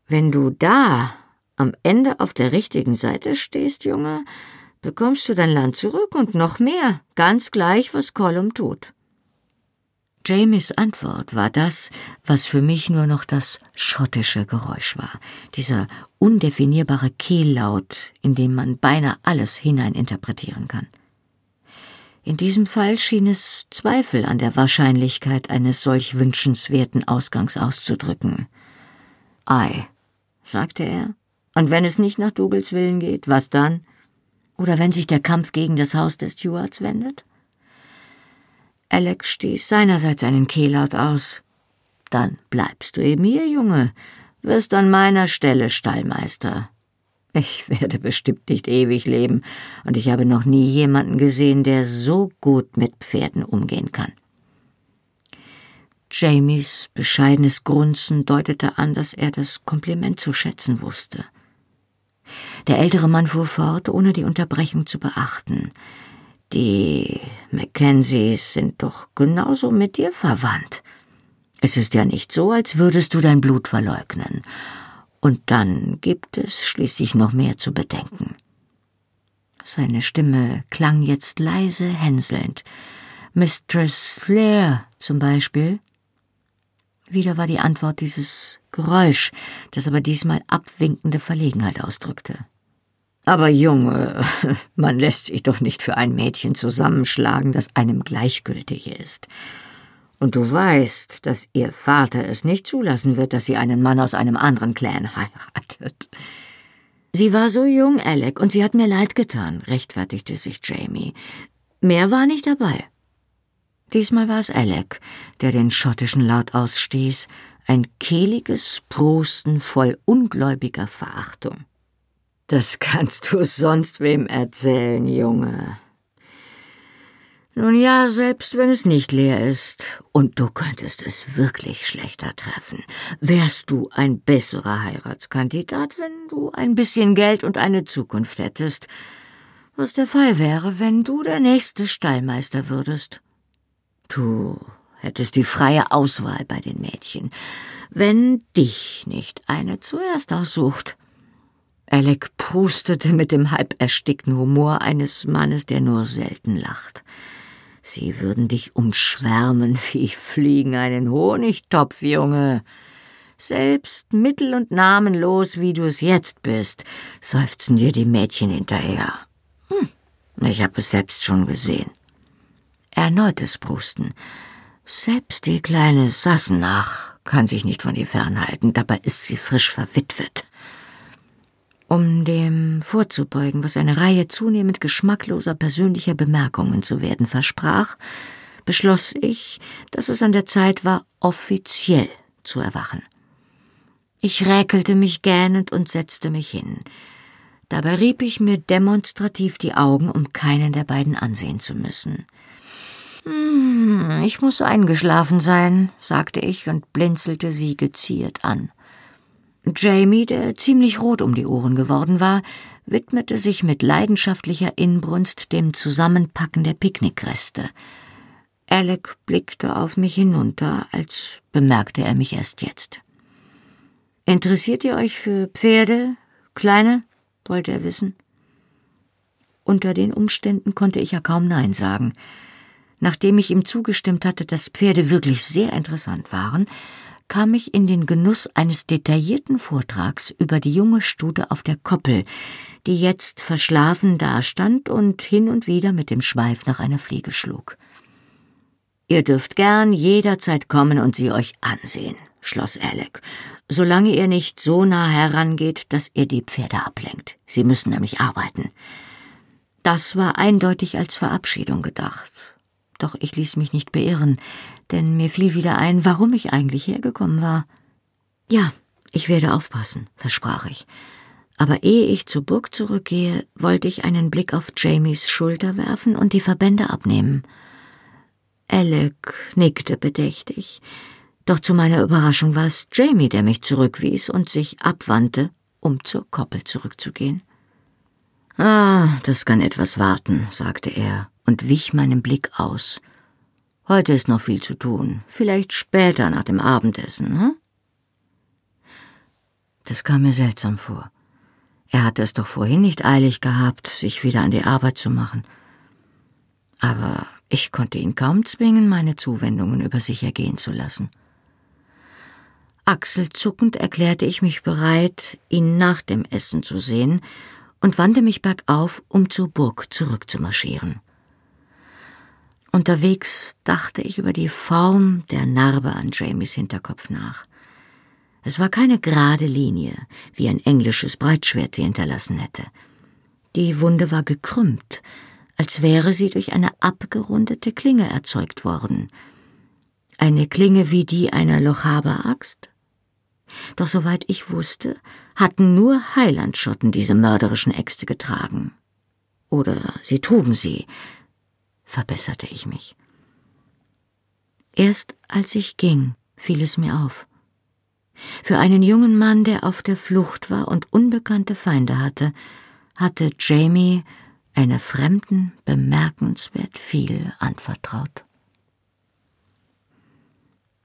Wenn du da am Ende auf der richtigen Seite stehst, Junge, bekommst du dein Land zurück und noch mehr, ganz gleich, was Colum tut. Jamies Antwort war das, was für mich nur noch das schottische Geräusch war, dieser undefinierbare Kehllaut, in dem man beinahe alles hineininterpretieren kann. In diesem Fall schien es Zweifel an der Wahrscheinlichkeit eines solch wünschenswerten Ausgangs auszudrücken. Ei, sagte er, und wenn es nicht nach Dougals Willen geht, was dann? Oder wenn sich der Kampf gegen das Haus des Stewards wendet? Alec stieß seinerseits einen Kehllaut aus. Dann bleibst du eben hier, Junge, wirst an meiner Stelle Stallmeister. Ich werde bestimmt nicht ewig leben, und ich habe noch nie jemanden gesehen, der so gut mit Pferden umgehen kann. Jamies bescheidenes Grunzen deutete an, dass er das Kompliment zu schätzen wusste. Der ältere Mann fuhr fort, ohne die Unterbrechung zu beachten. Die Mackenzies sind doch genauso mit dir verwandt. Es ist ja nicht so, als würdest du dein Blut verleugnen. Und dann gibt es schließlich noch mehr zu bedenken. Seine Stimme klang jetzt leise hänselnd. Mistress Flair zum Beispiel. Wieder war die Antwort dieses Geräusch, das aber diesmal abwinkende Verlegenheit ausdrückte. Aber Junge, *laughs* man lässt sich doch nicht für ein Mädchen zusammenschlagen, das einem gleichgültig ist. Und du weißt, dass ihr Vater es nicht zulassen wird, dass sie einen Mann aus einem anderen Clan heiratet. Sie war so jung, Alec, und sie hat mir leid getan, rechtfertigte sich Jamie. Mehr war nicht dabei. Diesmal war es Alec, der den schottischen Laut ausstieß, ein kehliges Prosten voll ungläubiger Verachtung. Das kannst du sonst wem erzählen, Junge, nun ja, selbst wenn es nicht leer ist, und du könntest es wirklich schlechter treffen, wärst du ein besserer Heiratskandidat, wenn du ein bisschen Geld und eine Zukunft hättest, was der Fall wäre, wenn du der nächste Stallmeister würdest. Du hättest die freie Auswahl bei den Mädchen, wenn dich nicht eine zuerst aussucht. Alec prustete mit dem halb erstickten Humor eines Mannes, der nur selten lacht. Sie würden dich umschwärmen *laughs* wie Fliegen einen Honigtopf, Junge. Selbst mittel- und namenlos, wie du es jetzt bist, seufzen dir die Mädchen hinterher. Hm, ich habe es selbst schon gesehen. Erneutes Prusten. Selbst die kleine Sassenach kann sich nicht von dir fernhalten, dabei ist sie frisch verwitwet. Um dem vorzubeugen, was eine Reihe zunehmend geschmackloser persönlicher Bemerkungen zu werden versprach, beschloss ich, dass es an der Zeit war, offiziell zu erwachen. Ich räkelte mich gähnend und setzte mich hin. Dabei rieb ich mir demonstrativ die Augen, um keinen der beiden ansehen zu müssen. Hm, ich muss eingeschlafen sein, sagte ich und blinzelte sie geziert an. Jamie, der ziemlich rot um die Ohren geworden war, widmete sich mit leidenschaftlicher Inbrunst dem Zusammenpacken der Picknickreste. Alec blickte auf mich hinunter, als bemerkte er mich erst jetzt. Interessiert ihr euch für Pferde, Kleine? wollte er wissen. Unter den Umständen konnte ich ja kaum Nein sagen. Nachdem ich ihm zugestimmt hatte, dass Pferde wirklich sehr interessant waren, kam ich in den Genuss eines detaillierten Vortrags über die junge Stute auf der Koppel, die jetzt verschlafen dastand und hin und wieder mit dem Schweif nach einer Fliege schlug. Ihr dürft gern jederzeit kommen und sie euch ansehen, schloss Alec, solange ihr nicht so nah herangeht, dass ihr die Pferde ablenkt. Sie müssen nämlich arbeiten. Das war eindeutig als Verabschiedung gedacht, doch ich ließ mich nicht beirren, denn mir fiel wieder ein, warum ich eigentlich hergekommen war. Ja, ich werde aufpassen, versprach ich. Aber ehe ich zur Burg zurückgehe, wollte ich einen Blick auf Jamies Schulter werfen und die Verbände abnehmen. Alec nickte bedächtig, doch zu meiner Überraschung war es Jamie, der mich zurückwies und sich abwandte, um zur Koppel zurückzugehen. Ah, das kann etwas warten, sagte er und wich meinem Blick aus. Heute ist noch viel zu tun. Vielleicht später nach dem Abendessen, hm? Das kam mir seltsam vor. Er hatte es doch vorhin nicht eilig gehabt, sich wieder an die Arbeit zu machen. Aber ich konnte ihn kaum zwingen, meine Zuwendungen über sich ergehen zu lassen. Achselzuckend erklärte ich mich bereit, ihn nach dem Essen zu sehen und wandte mich bergauf, um zur Burg zurückzumarschieren. Unterwegs dachte ich über die Form der Narbe an Jamies Hinterkopf nach. Es war keine gerade Linie, wie ein englisches Breitschwert sie hinterlassen hätte. Die Wunde war gekrümmt, als wäre sie durch eine abgerundete Klinge erzeugt worden. Eine Klinge wie die einer Lochaber-Axt? Doch soweit ich wusste, hatten nur Heilandschotten diese mörderischen Äxte getragen. Oder sie trugen sie, verbesserte ich mich. Erst als ich ging, fiel es mir auf. Für einen jungen Mann, der auf der Flucht war und unbekannte Feinde hatte, hatte Jamie einer Fremden bemerkenswert viel anvertraut.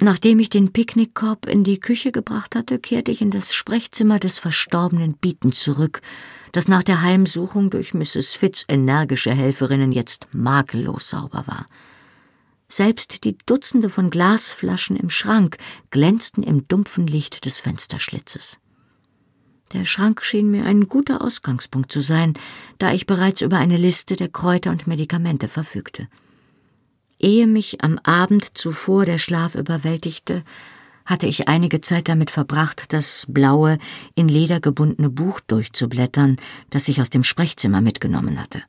Nachdem ich den Picknickkorb in die Küche gebracht hatte, kehrte ich in das Sprechzimmer des verstorbenen Beaton zurück, das nach der Heimsuchung durch Mrs. Fitz energische Helferinnen jetzt makellos sauber war. Selbst die Dutzende von Glasflaschen im Schrank glänzten im dumpfen Licht des Fensterschlitzes. Der Schrank schien mir ein guter Ausgangspunkt zu sein, da ich bereits über eine Liste der Kräuter und Medikamente verfügte. Ehe mich am Abend zuvor der Schlaf überwältigte, hatte ich einige Zeit damit verbracht, das blaue, in Leder gebundene Buch durchzublättern, das ich aus dem Sprechzimmer mitgenommen hatte.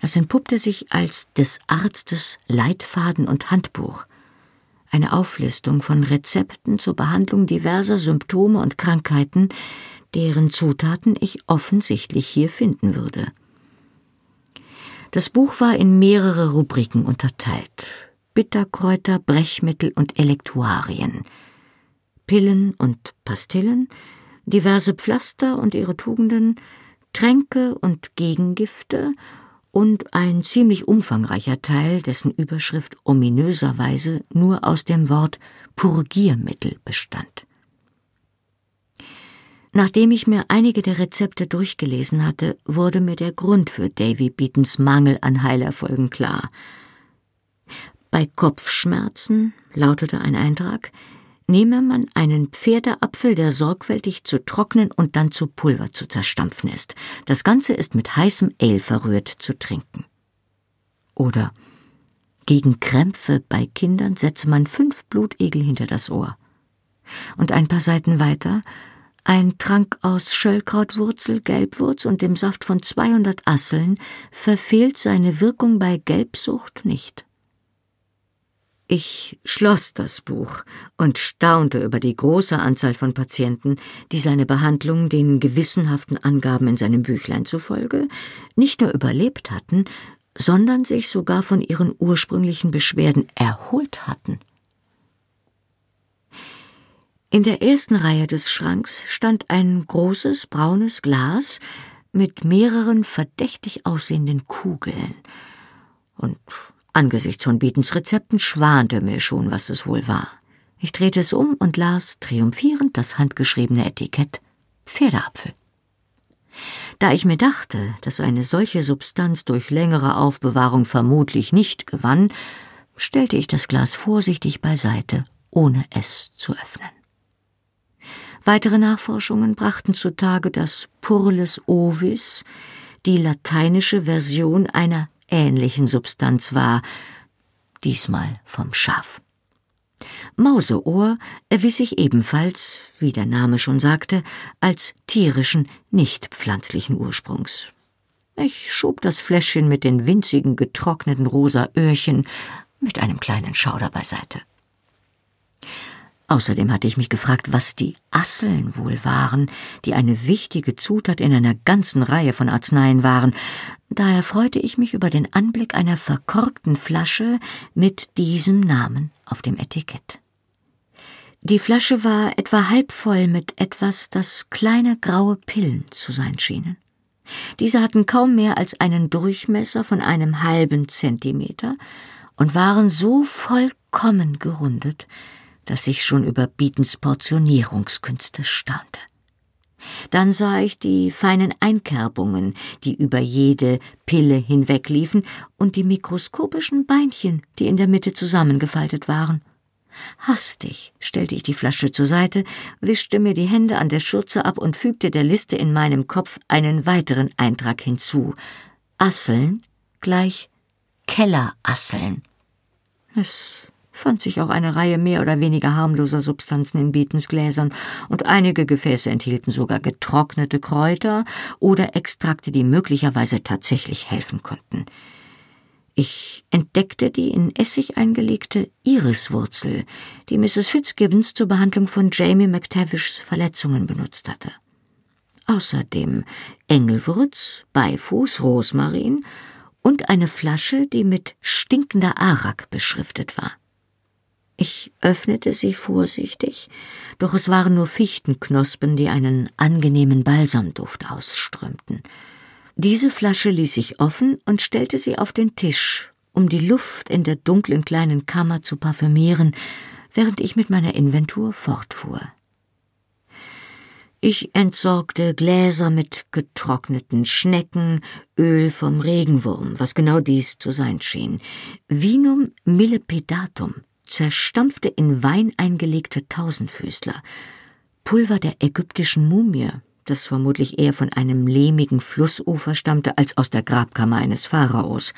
Es entpuppte sich als des Arztes Leitfaden und Handbuch, eine Auflistung von Rezepten zur Behandlung diverser Symptome und Krankheiten, deren Zutaten ich offensichtlich hier finden würde. Das Buch war in mehrere Rubriken unterteilt. Bitterkräuter, Brechmittel und Elektuarien, Pillen und Pastillen, diverse Pflaster und ihre Tugenden, Tränke und Gegengifte und ein ziemlich umfangreicher Teil, dessen Überschrift ominöserweise nur aus dem Wort Purgiermittel bestand. Nachdem ich mir einige der Rezepte durchgelesen hatte, wurde mir der Grund für Davy Beatons Mangel an Heilerfolgen klar. Bei Kopfschmerzen, lautete ein Eintrag, nehme man einen Pferdeapfel, der sorgfältig zu trocknen und dann zu Pulver zu zerstampfen ist. Das Ganze ist mit heißem Ale verrührt zu trinken. Oder gegen Krämpfe bei Kindern setze man fünf Blutegel hinter das Ohr. Und ein paar Seiten weiter ein Trank aus Schöllkrautwurzel, Gelbwurz und dem Saft von 200 Asseln verfehlt seine Wirkung bei Gelbsucht nicht. Ich schloss das Buch und staunte über die große Anzahl von Patienten, die seine Behandlung den gewissenhaften Angaben in seinem Büchlein zufolge nicht nur überlebt hatten, sondern sich sogar von ihren ursprünglichen Beschwerden erholt hatten. In der ersten Reihe des Schranks stand ein großes braunes Glas mit mehreren verdächtig aussehenden Kugeln. Und angesichts von Beatons Rezepten schwante mir schon, was es wohl war. Ich drehte es um und las triumphierend das handgeschriebene Etikett Pferdeapfel. Da ich mir dachte, dass eine solche Substanz durch längere Aufbewahrung vermutlich nicht gewann, stellte ich das Glas vorsichtig beiseite, ohne es zu öffnen. Weitere Nachforschungen brachten zutage, dass Purles ovis die lateinische Version einer ähnlichen Substanz war, diesmal vom Schaf. Mauseohr erwies sich ebenfalls, wie der Name schon sagte, als tierischen, nicht pflanzlichen Ursprungs. Ich schob das Fläschchen mit den winzigen getrockneten rosa Öhrchen mit einem kleinen Schauder beiseite. Außerdem hatte ich mich gefragt, was die Asseln wohl waren, die eine wichtige Zutat in einer ganzen Reihe von Arzneien waren. Daher freute ich mich über den Anblick einer verkorkten Flasche mit diesem Namen auf dem Etikett. Die Flasche war etwa halb voll mit etwas, das kleine graue Pillen zu sein schienen. Diese hatten kaum mehr als einen Durchmesser von einem halben Zentimeter und waren so vollkommen gerundet, dass ich schon über Bietens Portionierungskünste staunte. Dann sah ich die feinen Einkerbungen, die über jede Pille hinwegliefen, und die mikroskopischen Beinchen, die in der Mitte zusammengefaltet waren. Hastig stellte ich die Flasche zur Seite, wischte mir die Hände an der Schürze ab und fügte der Liste in meinem Kopf einen weiteren Eintrag hinzu. Asseln gleich Kellerasseln. Es fand sich auch eine Reihe mehr oder weniger harmloser Substanzen in Beatons Gläsern, und einige Gefäße enthielten sogar getrocknete Kräuter oder Extrakte, die möglicherweise tatsächlich helfen konnten. Ich entdeckte die in Essig eingelegte Iriswurzel, die Mrs. Fitzgibbons zur Behandlung von Jamie McTavishs Verletzungen benutzt hatte. Außerdem Engelwurz, Beifuß, Rosmarin und eine Flasche, die mit stinkender Arak beschriftet war. Ich öffnete sie vorsichtig, doch es waren nur Fichtenknospen, die einen angenehmen Balsamduft ausströmten. Diese Flasche ließ ich offen und stellte sie auf den Tisch, um die Luft in der dunklen kleinen Kammer zu parfümieren, während ich mit meiner Inventur fortfuhr. Ich entsorgte Gläser mit getrockneten Schnecken, Öl vom Regenwurm, was genau dies zu sein schien, Vinum millepedatum, zerstampfte in Wein eingelegte Tausendfüßler, Pulver der ägyptischen Mumie, das vermutlich eher von einem lehmigen Flussufer stammte als aus der Grabkammer eines Pharaos,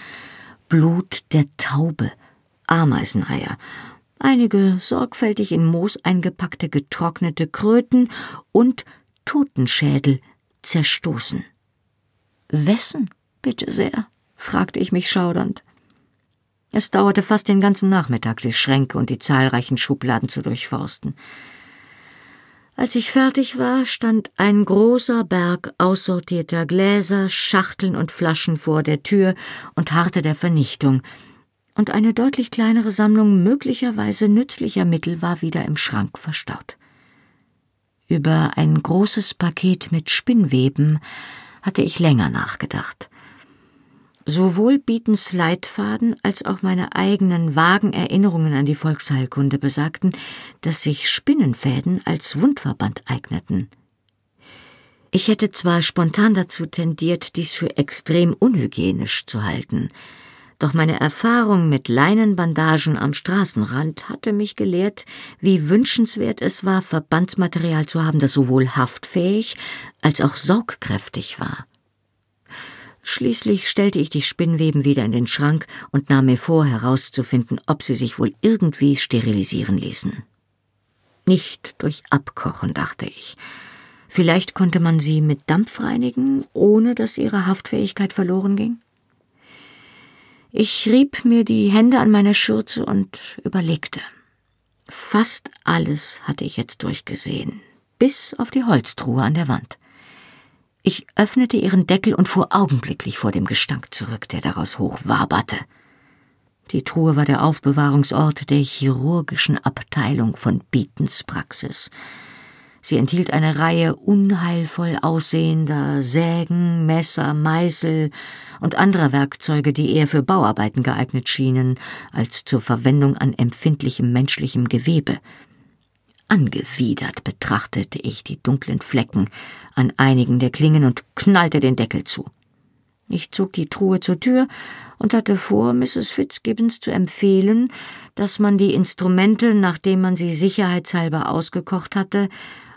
Blut der Taube, Ameiseneier, einige sorgfältig in Moos eingepackte getrocknete Kröten und Totenschädel zerstoßen. Wessen, bitte sehr? fragte ich mich schaudernd. Es dauerte fast den ganzen Nachmittag, die Schränke und die zahlreichen Schubladen zu durchforsten. Als ich fertig war, stand ein großer Berg aussortierter Gläser, Schachteln und Flaschen vor der Tür und harrte der Vernichtung, und eine deutlich kleinere Sammlung möglicherweise nützlicher Mittel war wieder im Schrank verstaut. Über ein großes Paket mit Spinnweben hatte ich länger nachgedacht. Sowohl Bietens Leitfaden als auch meine eigenen vagen Erinnerungen an die Volksheilkunde besagten, dass sich Spinnenfäden als Wundverband eigneten. Ich hätte zwar spontan dazu tendiert, dies für extrem unhygienisch zu halten, doch meine Erfahrung mit Leinenbandagen am Straßenrand hatte mich gelehrt, wie wünschenswert es war, Verbandsmaterial zu haben, das sowohl haftfähig als auch saugkräftig war. Schließlich stellte ich die Spinnweben wieder in den Schrank und nahm mir vor, herauszufinden, ob sie sich wohl irgendwie sterilisieren ließen. Nicht durch Abkochen, dachte ich. Vielleicht konnte man sie mit Dampf reinigen, ohne dass ihre Haftfähigkeit verloren ging? Ich rieb mir die Hände an meiner Schürze und überlegte. Fast alles hatte ich jetzt durchgesehen, bis auf die Holztruhe an der Wand. Ich öffnete ihren Deckel und fuhr augenblicklich vor dem Gestank zurück, der daraus hochwaberte. Die Truhe war der Aufbewahrungsort der chirurgischen Abteilung von Beatons Praxis. Sie enthielt eine Reihe unheilvoll aussehender Sägen, Messer, Meißel und anderer Werkzeuge, die eher für Bauarbeiten geeignet schienen, als zur Verwendung an empfindlichem menschlichem Gewebe. Angewidert betrachtete ich die dunklen Flecken an einigen der Klingen und knallte den Deckel zu. Ich zog die Truhe zur Tür und hatte vor, Mrs. Fitzgibbons zu empfehlen, dass man die Instrumente, nachdem man sie sicherheitshalber ausgekocht hatte,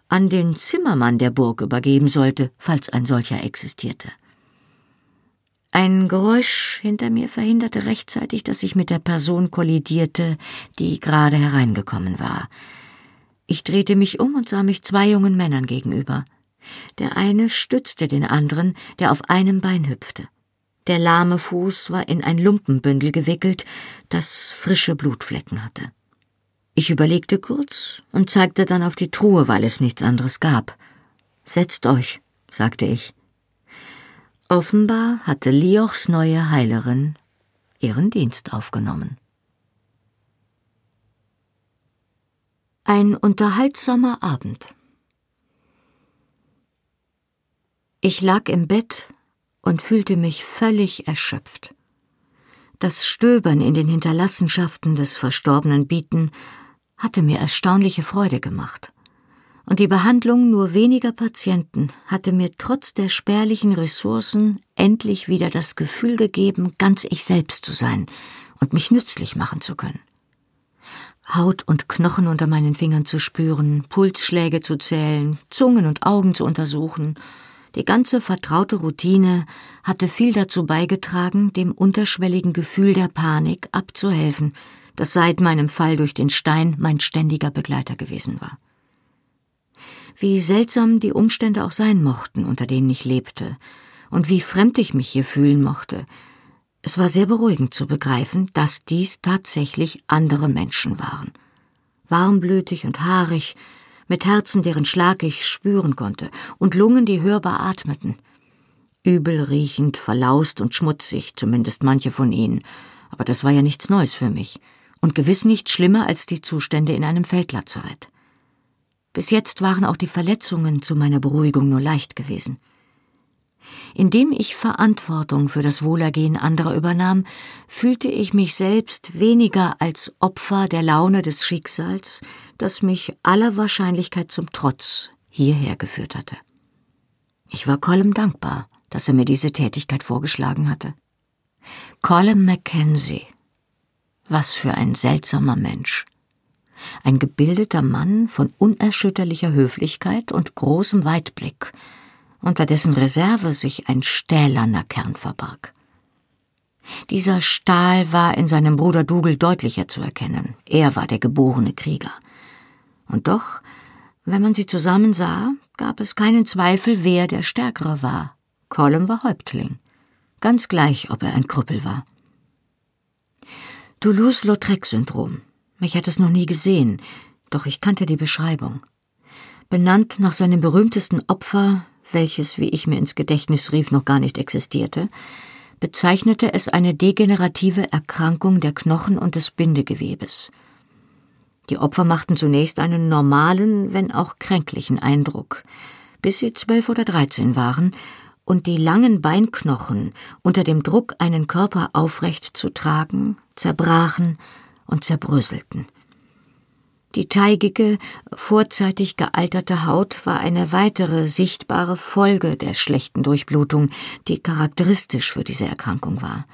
an den Zimmermann der Burg übergeben sollte, falls ein solcher existierte. Ein Geräusch hinter mir verhinderte rechtzeitig, dass ich mit der Person kollidierte, die gerade hereingekommen war. Ich drehte mich um und sah mich zwei jungen Männern gegenüber. Der eine stützte den anderen, der auf einem Bein hüpfte. Der lahme Fuß war in ein Lumpenbündel gewickelt, das frische Blutflecken hatte. Ich überlegte kurz und zeigte dann auf die Truhe, weil es nichts anderes gab. Setzt euch, sagte ich. Offenbar hatte Liochs neue Heilerin ihren Dienst aufgenommen. Ein unterhaltsamer Abend. Ich lag im Bett und fühlte mich völlig erschöpft. Das Stöbern in den Hinterlassenschaften des verstorbenen Bieten hatte mir erstaunliche Freude gemacht. Und die Behandlung nur weniger Patienten hatte mir trotz der spärlichen Ressourcen endlich wieder das Gefühl gegeben, ganz ich selbst zu sein und mich nützlich machen zu können. Haut und Knochen unter meinen Fingern zu spüren, Pulsschläge zu zählen, Zungen und Augen zu untersuchen. Die ganze vertraute Routine hatte viel dazu beigetragen, dem unterschwelligen Gefühl der Panik abzuhelfen, das seit meinem Fall durch den Stein mein ständiger Begleiter gewesen war. Wie seltsam die Umstände auch sein mochten, unter denen ich lebte, und wie fremd ich mich hier fühlen mochte, Es war sehr beruhigend zu begreifen, dass dies tatsächlich andere Menschen waren. Warmblütig und haarig, mit Herzen, deren Schlag ich spüren konnte, und Lungen, die hörbar atmeten. Übel riechend, verlaust und schmutzig, zumindest manche von ihnen, aber das war ja nichts Neues für mich und gewiss nicht schlimmer als die Zustände in einem Feldlazarett. Bis jetzt waren auch die Verletzungen zu meiner Beruhigung nur leicht gewesen. Indem ich Verantwortung für das Wohlergehen anderer übernahm, fühlte ich mich selbst weniger als Opfer der Laune des Schicksals, das mich aller Wahrscheinlichkeit zum Trotz hierher geführt hatte. Ich war Colm dankbar, dass er mir diese Tätigkeit vorgeschlagen hatte. Colm Mackenzie. Was für ein seltsamer Mensch. Ein gebildeter Mann von unerschütterlicher Höflichkeit und großem Weitblick, unter dessen Reserve sich ein stählerner Kern verbarg. Dieser Stahl war in seinem Bruder Dougal deutlicher zu erkennen. Er war der geborene Krieger. Und doch, wenn man sie zusammen sah, gab es keinen Zweifel, wer der Stärkere war. Colm war Häuptling. Ganz gleich, ob er ein Krüppel war. Toulouse-Lautrec-Syndrom. Mich hat es noch nie gesehen, doch ich kannte die Beschreibung. Benannt nach seinem berühmtesten Opfer, welches, wie ich mir ins Gedächtnis rief, noch gar nicht existierte, bezeichnete es eine degenerative Erkrankung der Knochen und des Bindegewebes. Die Opfer machten zunächst einen normalen, wenn auch kränklichen Eindruck, bis sie zwölf oder dreizehn waren und die langen Beinknochen unter dem Druck, einen Körper aufrecht zu tragen, zerbrachen und zerbröselten. Die teigige, vorzeitig gealterte Haut war eine weitere sichtbare Folge der schlechten Durchblutung, die charakteristisch für diese Erkrankung war.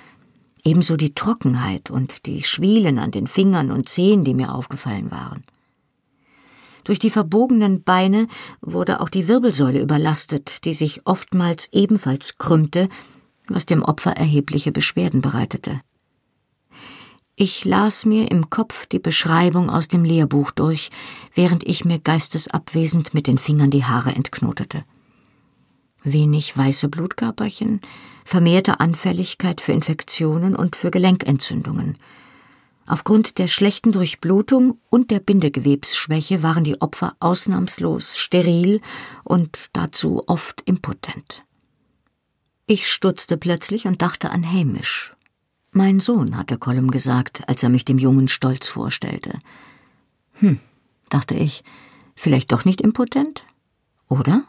Ebenso die Trockenheit und die Schwielen an den Fingern und Zehen, die mir aufgefallen waren. Durch die verbogenen Beine wurde auch die Wirbelsäule überlastet, die sich oftmals ebenfalls krümmte, was dem Opfer erhebliche Beschwerden bereitete. Ich las mir im Kopf die Beschreibung aus dem Lehrbuch durch, während ich mir geistesabwesend mit den Fingern die Haare entknotete. Wenig weiße Blutkörperchen, vermehrte Anfälligkeit für Infektionen und für Gelenkentzündungen. Aufgrund der schlechten Durchblutung und der Bindegewebsschwäche waren die Opfer ausnahmslos steril und dazu oft impotent. Ich stutzte plötzlich und dachte an Hamish, mein Sohn, hatte Colum gesagt, als er mich dem Jungen stolz vorstellte. Hm, dachte ich, vielleicht doch nicht impotent? Oder?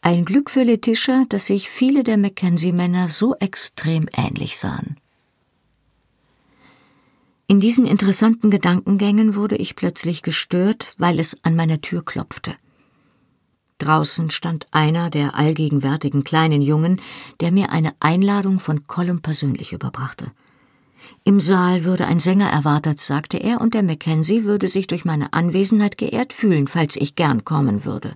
Ein Glück für Letitia, dass sich viele der Mackenzie-Männer so extrem ähnlich sahen. In diesen interessanten Gedankengängen wurde ich plötzlich gestört, weil es an meiner Tür klopfte. Draußen stand einer der allgegenwärtigen kleinen Jungen, der mir eine Einladung von Colum persönlich überbrachte. Im Saal würde ein Sänger erwartet, sagte er, und der Mackenzie würde sich durch meine Anwesenheit geehrt fühlen, falls ich gern kommen würde.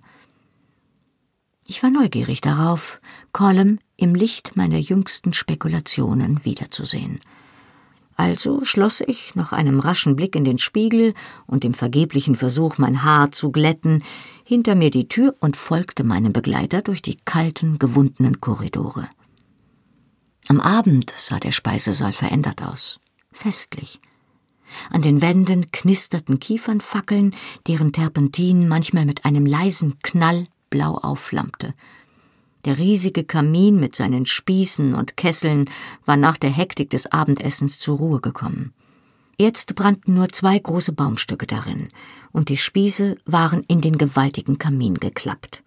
Ich war neugierig darauf, Colum im Licht meiner jüngsten Spekulationen wiederzusehen. Also schloss ich, nach einem raschen Blick in den Spiegel und dem vergeblichen Versuch, mein Haar zu glätten, hinter mir die Tür und folgte meinem Begleiter durch die kalten, gewundenen Korridore. Am Abend sah der Speisesaal verändert aus, festlich. An den Wänden knisterten Kiefernfackeln, deren Terpentin manchmal mit einem leisen Knall blau aufflammte. Der riesige Kamin mit seinen Spießen und Kesseln war nach der Hektik des Abendessens zur Ruhe gekommen. Jetzt brannten nur zwei große Baumstücke darin, und die Spieße waren in den gewaltigen Kamin geklappt.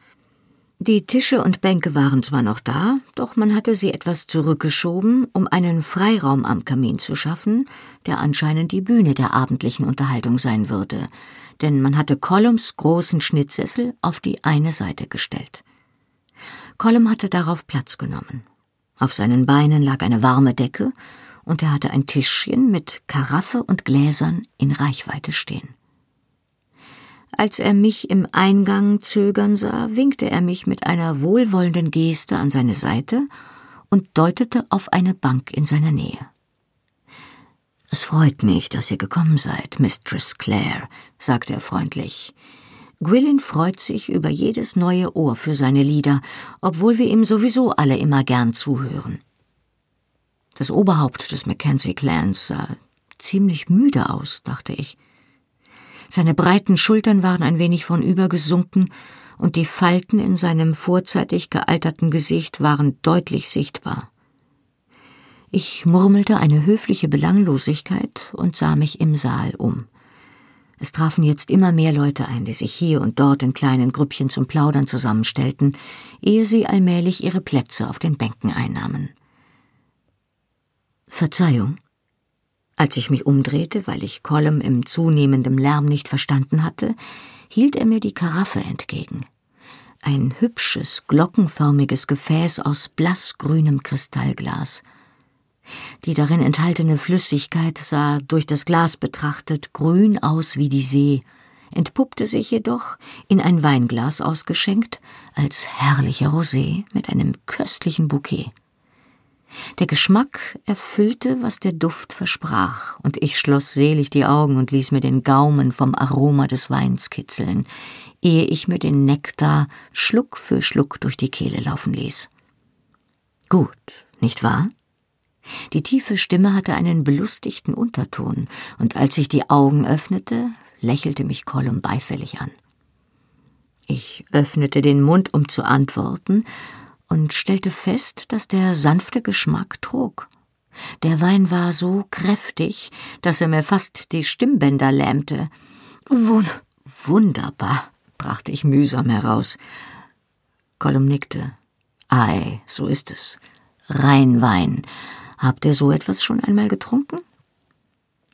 Die Tische und Bänke waren zwar noch da, doch man hatte sie etwas zurückgeschoben, um einen Freiraum am Kamin zu schaffen, der anscheinend die Bühne der abendlichen Unterhaltung sein würde, denn man hatte Columns großen Schnittsessel auf die eine Seite gestellt. Colum hatte darauf Platz genommen. Auf seinen Beinen lag eine warme Decke, und er hatte ein Tischchen mit Karaffe und Gläsern in Reichweite stehen. Als er mich im Eingang zögern sah, winkte er mich mit einer wohlwollenden Geste an seine Seite und deutete auf eine Bank in seiner Nähe. Es freut mich, dass ihr gekommen seid, Mistress Clare, sagte er freundlich. Gwillin freut sich über jedes neue Ohr für seine Lieder, obwohl wir ihm sowieso alle immer gern zuhören. Das Oberhaupt des Mackenzie-Clans sah ziemlich müde aus, dachte ich. Seine breiten Schultern waren ein wenig vornübergesunken und die Falten in seinem vorzeitig gealterten Gesicht waren deutlich sichtbar. Ich murmelte eine höfliche Belanglosigkeit und sah mich im Saal um. Es trafen jetzt immer mehr Leute ein, die sich hier und dort in kleinen Grüppchen zum Plaudern zusammenstellten, ehe sie allmählich ihre Plätze auf den Bänken einnahmen. Verzeihung. Als ich mich umdrehte, weil ich Colm im zunehmenden Lärm nicht verstanden hatte, hielt er mir die Karaffe entgegen. Ein hübsches, glockenförmiges Gefäß aus blassgrünem Kristallglas. Die darin enthaltene Flüssigkeit sah durch das Glas betrachtet grün aus wie die See, entpuppte sich jedoch, in ein Weinglas ausgeschenkt, als herrlicher Rosé mit einem köstlichen Bouquet. Der Geschmack erfüllte, was der Duft versprach, und ich schloss selig die Augen und ließ mir den Gaumen vom Aroma des Weins kitzeln, ehe ich mir den Nektar Schluck für Schluck durch die Kehle laufen ließ. Gut, nicht wahr? Die tiefe Stimme hatte einen belustigten Unterton, und als ich die Augen öffnete, lächelte mich Colum beifällig an. Ich öffnete den Mund, um zu antworten, und stellte fest, dass der sanfte Geschmack trug. Der Wein war so kräftig, dass er mir fast die Stimmbänder lähmte. Wun wunderbar, brachte ich mühsam heraus. Gollum nickte. Ei, so ist es. Rheinwein. Habt ihr so etwas schon einmal getrunken?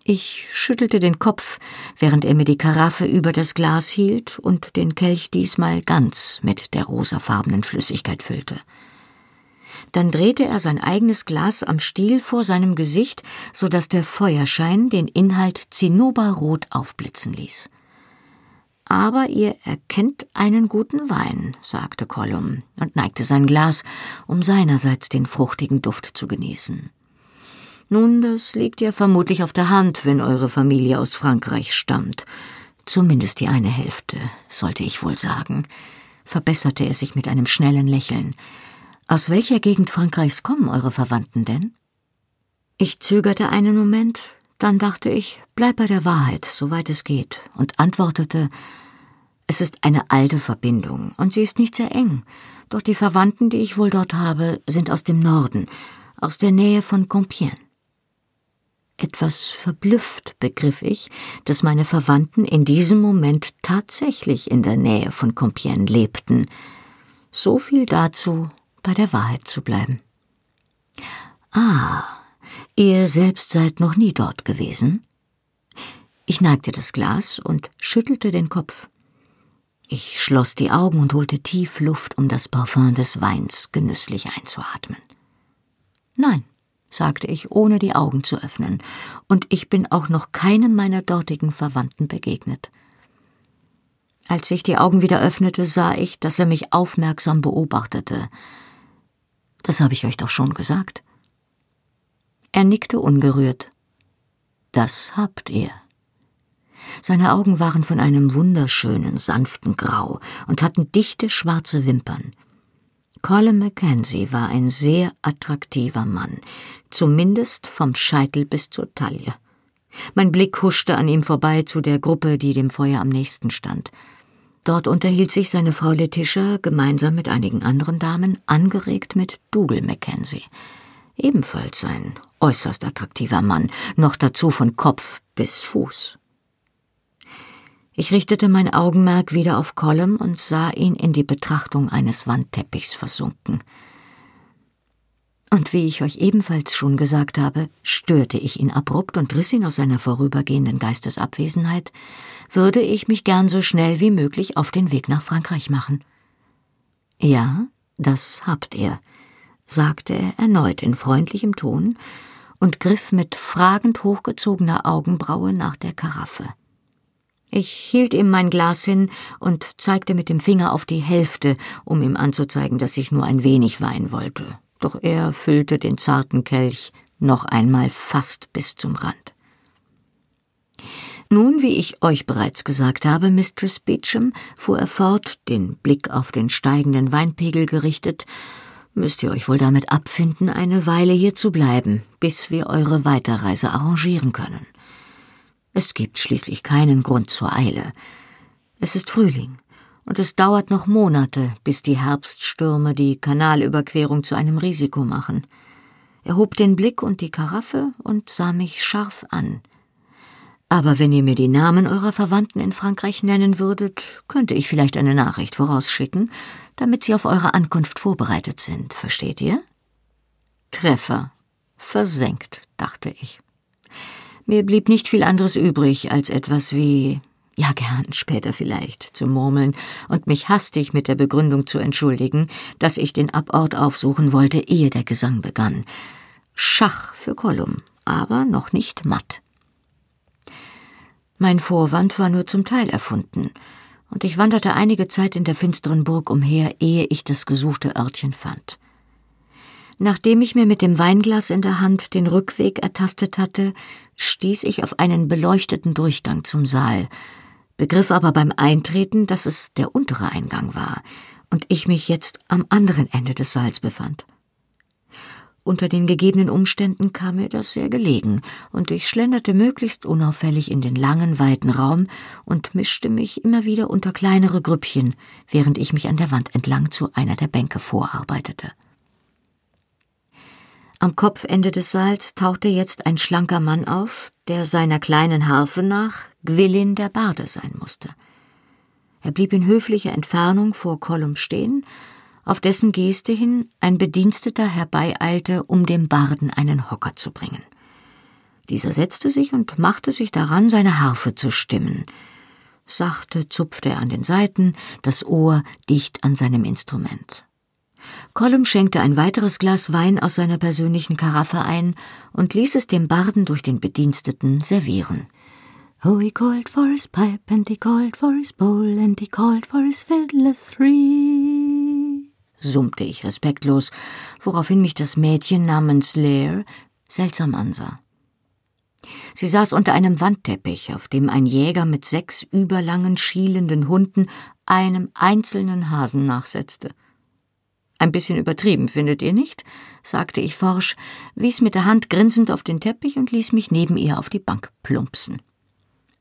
Ich schüttelte den Kopf, während er mir die Karaffe über das Glas hielt und den Kelch diesmal ganz mit der rosafarbenen Flüssigkeit füllte. Dann drehte er sein eigenes Glas am Stiel vor seinem Gesicht, so dass der Feuerschein den Inhalt zinnoberrot aufblitzen ließ. Aber ihr erkennt einen guten Wein, sagte Colum und neigte sein Glas, um seinerseits den fruchtigen Duft zu genießen. Nun, das liegt ja vermutlich auf der Hand, wenn eure Familie aus Frankreich stammt. Zumindest die eine Hälfte, sollte ich wohl sagen, verbesserte er sich mit einem schnellen Lächeln. Aus welcher Gegend Frankreichs kommen eure Verwandten denn? Ich zögerte einen Moment, dann dachte ich, bleib bei der Wahrheit, soweit es geht, und antwortete, es ist eine alte Verbindung, und sie ist nicht sehr eng, doch die Verwandten, die ich wohl dort habe, sind aus dem Norden, aus der Nähe von Compiègne. Etwas verblüfft begriff ich, dass meine Verwandten in diesem Moment tatsächlich in der Nähe von Compiègne lebten. So viel dazu, bei der Wahrheit zu bleiben. Ah, ihr selbst seid noch nie dort gewesen? Ich neigte das Glas und schüttelte den Kopf. Ich schloss die Augen und holte tief Luft, um das Parfum des Weins genüsslich einzuatmen. Nein, sagte ich, ohne die Augen zu öffnen, und ich bin auch noch keinem meiner dortigen Verwandten begegnet. Als ich die Augen wieder öffnete, sah ich, dass er mich aufmerksam beobachtete. Das habe ich euch doch schon gesagt. Er nickte ungerührt. Das habt ihr. Seine Augen waren von einem wunderschönen, sanften Grau und hatten dichte schwarze Wimpern. Colin Mackenzie war ein sehr attraktiver Mann, zumindest vom Scheitel bis zur Taille. Mein Blick huschte an ihm vorbei zu der Gruppe, die dem Feuer am nächsten stand. Dort unterhielt sich seine Frau Letitia gemeinsam mit einigen anderen Damen angeregt mit Dougal Mackenzie. Ebenfalls ein äußerst attraktiver Mann, noch dazu von Kopf bis Fuß. Ich richtete mein Augenmerk wieder auf Colum und sah ihn in die Betrachtung eines Wandteppichs versunken. Und wie ich euch ebenfalls schon gesagt habe, störte ich ihn abrupt und riss ihn aus seiner vorübergehenden Geistesabwesenheit, würde ich mich gern so schnell wie möglich auf den Weg nach Frankreich machen. Ja, das habt ihr, sagte er erneut in freundlichem Ton und griff mit fragend hochgezogener Augenbraue nach der Karaffe. Ich hielt ihm mein Glas hin und zeigte mit dem Finger auf die Hälfte, um ihm anzuzeigen, dass ich nur ein wenig Wein wollte. Doch er füllte den zarten Kelch noch einmal fast bis zum Rand. Nun, wie ich euch bereits gesagt habe, Mistress Beecham, fuhr er fort, den Blick auf den steigenden Weinpegel gerichtet, müsst ihr euch wohl damit abfinden, eine Weile hier zu bleiben, bis wir eure Weiterreise arrangieren können. Es gibt schließlich keinen Grund zur Eile. Es ist Frühling, und es dauert noch Monate, bis die Herbststürme die Kanalüberquerung zu einem Risiko machen. Er hob den Blick und die Karaffe und sah mich scharf an. Aber wenn ihr mir die Namen eurer Verwandten in Frankreich nennen würdet, könnte ich vielleicht eine Nachricht vorausschicken, damit sie auf eure Ankunft vorbereitet sind, versteht ihr? Treffer. Versenkt, dachte ich. Mir blieb nicht viel anderes übrig, als etwas wie ja gern, später vielleicht, zu murmeln und mich hastig mit der Begründung zu entschuldigen, dass ich den Abort aufsuchen wollte, ehe der Gesang begann. Schach für Kolum, aber noch nicht matt. Mein Vorwand war nur zum Teil erfunden, und ich wanderte einige Zeit in der finsteren Burg umher, ehe ich das gesuchte Örtchen fand. Nachdem ich mir mit dem Weinglas in der Hand den Rückweg ertastet hatte, stieß ich auf einen beleuchteten Durchgang zum Saal, begriff aber beim Eintreten, dass es der untere Eingang war und ich mich jetzt am anderen Ende des Saals befand. Unter den gegebenen Umständen kam mir das sehr gelegen, und ich schlenderte möglichst unauffällig in den langen, weiten Raum und mischte mich immer wieder unter kleinere Grüppchen, während ich mich an der Wand entlang zu einer der Bänke vorarbeitete. Am Kopfende des Saals tauchte jetzt ein schlanker Mann auf, der seiner kleinen Harfe nach Gwillin der Barde sein musste. Er blieb in höflicher Entfernung vor Kollum stehen auf dessen Geste hin ein Bediensteter herbeieilte, um dem Barden einen Hocker zu bringen. Dieser setzte sich und machte sich daran, seine Harfe zu stimmen. Sachte zupfte er an den Saiten, das Ohr dicht an seinem Instrument. Colum schenkte ein weiteres Glas Wein aus seiner persönlichen Karaffe ein und ließ es dem Barden durch den Bediensteten servieren. Oh, he called for his pipe, and he called for his bowl, and he called for his fiddler three summte ich respektlos, woraufhin mich das Mädchen namens Lair seltsam ansah. Sie saß unter einem Wandteppich, auf dem ein Jäger mit sechs überlangen, schielenden Hunden einem einzelnen Hasen nachsetzte. Ein bisschen übertrieben, findet ihr nicht? sagte ich forsch, wies mit der Hand grinsend auf den Teppich und ließ mich neben ihr auf die Bank plumpsen.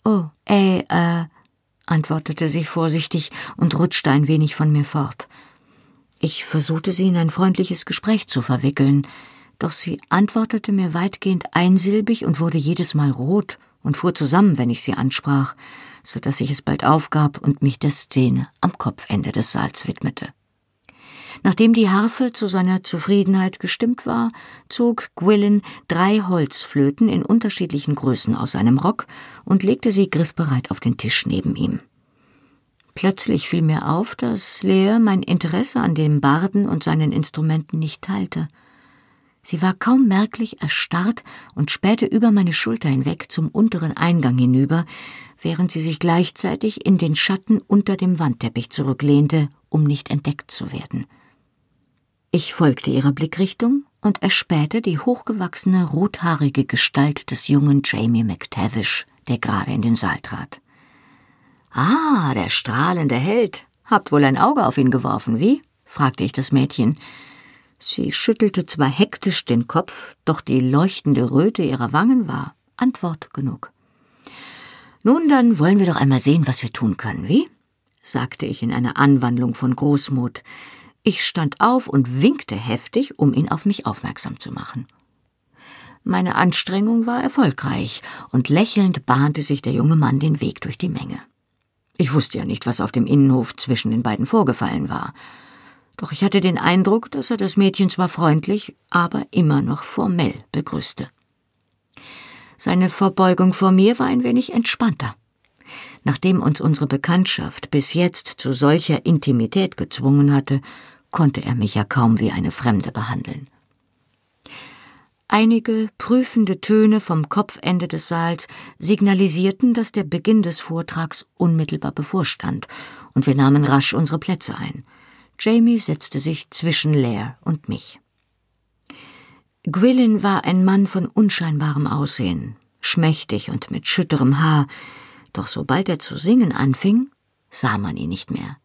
Oh, äh, äh, antwortete sie vorsichtig und rutschte ein wenig von mir fort. Ich versuchte sie in ein freundliches Gespräch zu verwickeln, doch sie antwortete mir weitgehend einsilbig und wurde jedes Mal rot und fuhr zusammen, wenn ich sie ansprach, so dass ich es bald aufgab und mich der Szene am Kopfende des Saals widmete. Nachdem die Harfe zu seiner Zufriedenheit gestimmt war, zog Gwillin drei Holzflöten in unterschiedlichen Größen aus seinem Rock und legte sie griffbereit auf den Tisch neben ihm. Plötzlich fiel mir auf, dass Lea mein Interesse an dem Barden und seinen Instrumenten nicht teilte. Sie war kaum merklich erstarrt und spähte über meine Schulter hinweg zum unteren Eingang hinüber, während sie sich gleichzeitig in den Schatten unter dem Wandteppich zurücklehnte, um nicht entdeckt zu werden. Ich folgte ihrer Blickrichtung und erspähte die hochgewachsene, rothaarige Gestalt des jungen Jamie McTavish, der gerade in den Saal trat. Ah, der strahlende Held. Habt wohl ein Auge auf ihn geworfen, wie? fragte ich das Mädchen. Sie schüttelte zwar hektisch den Kopf, doch die leuchtende Röte ihrer Wangen war Antwort genug. Nun, dann wollen wir doch einmal sehen, was wir tun können, wie? sagte ich in einer Anwandlung von Großmut. Ich stand auf und winkte heftig, um ihn auf mich aufmerksam zu machen. Meine Anstrengung war erfolgreich, und lächelnd bahnte sich der junge Mann den Weg durch die Menge. Ich wusste ja nicht, was auf dem Innenhof zwischen den beiden vorgefallen war. Doch ich hatte den Eindruck, dass er das Mädchen zwar freundlich, aber immer noch formell begrüßte. Seine Verbeugung vor mir war ein wenig entspannter. Nachdem uns unsere Bekanntschaft bis jetzt zu solcher Intimität gezwungen hatte, konnte er mich ja kaum wie eine Fremde behandeln. Einige prüfende Töne vom Kopfende des Saals signalisierten, dass der Beginn des Vortrags unmittelbar bevorstand, und wir nahmen rasch unsere Plätze ein. Jamie setzte sich zwischen Lair und mich. Gwillin war ein Mann von unscheinbarem Aussehen, schmächtig und mit schütterem Haar, doch sobald er zu singen anfing, sah man ihn nicht mehr.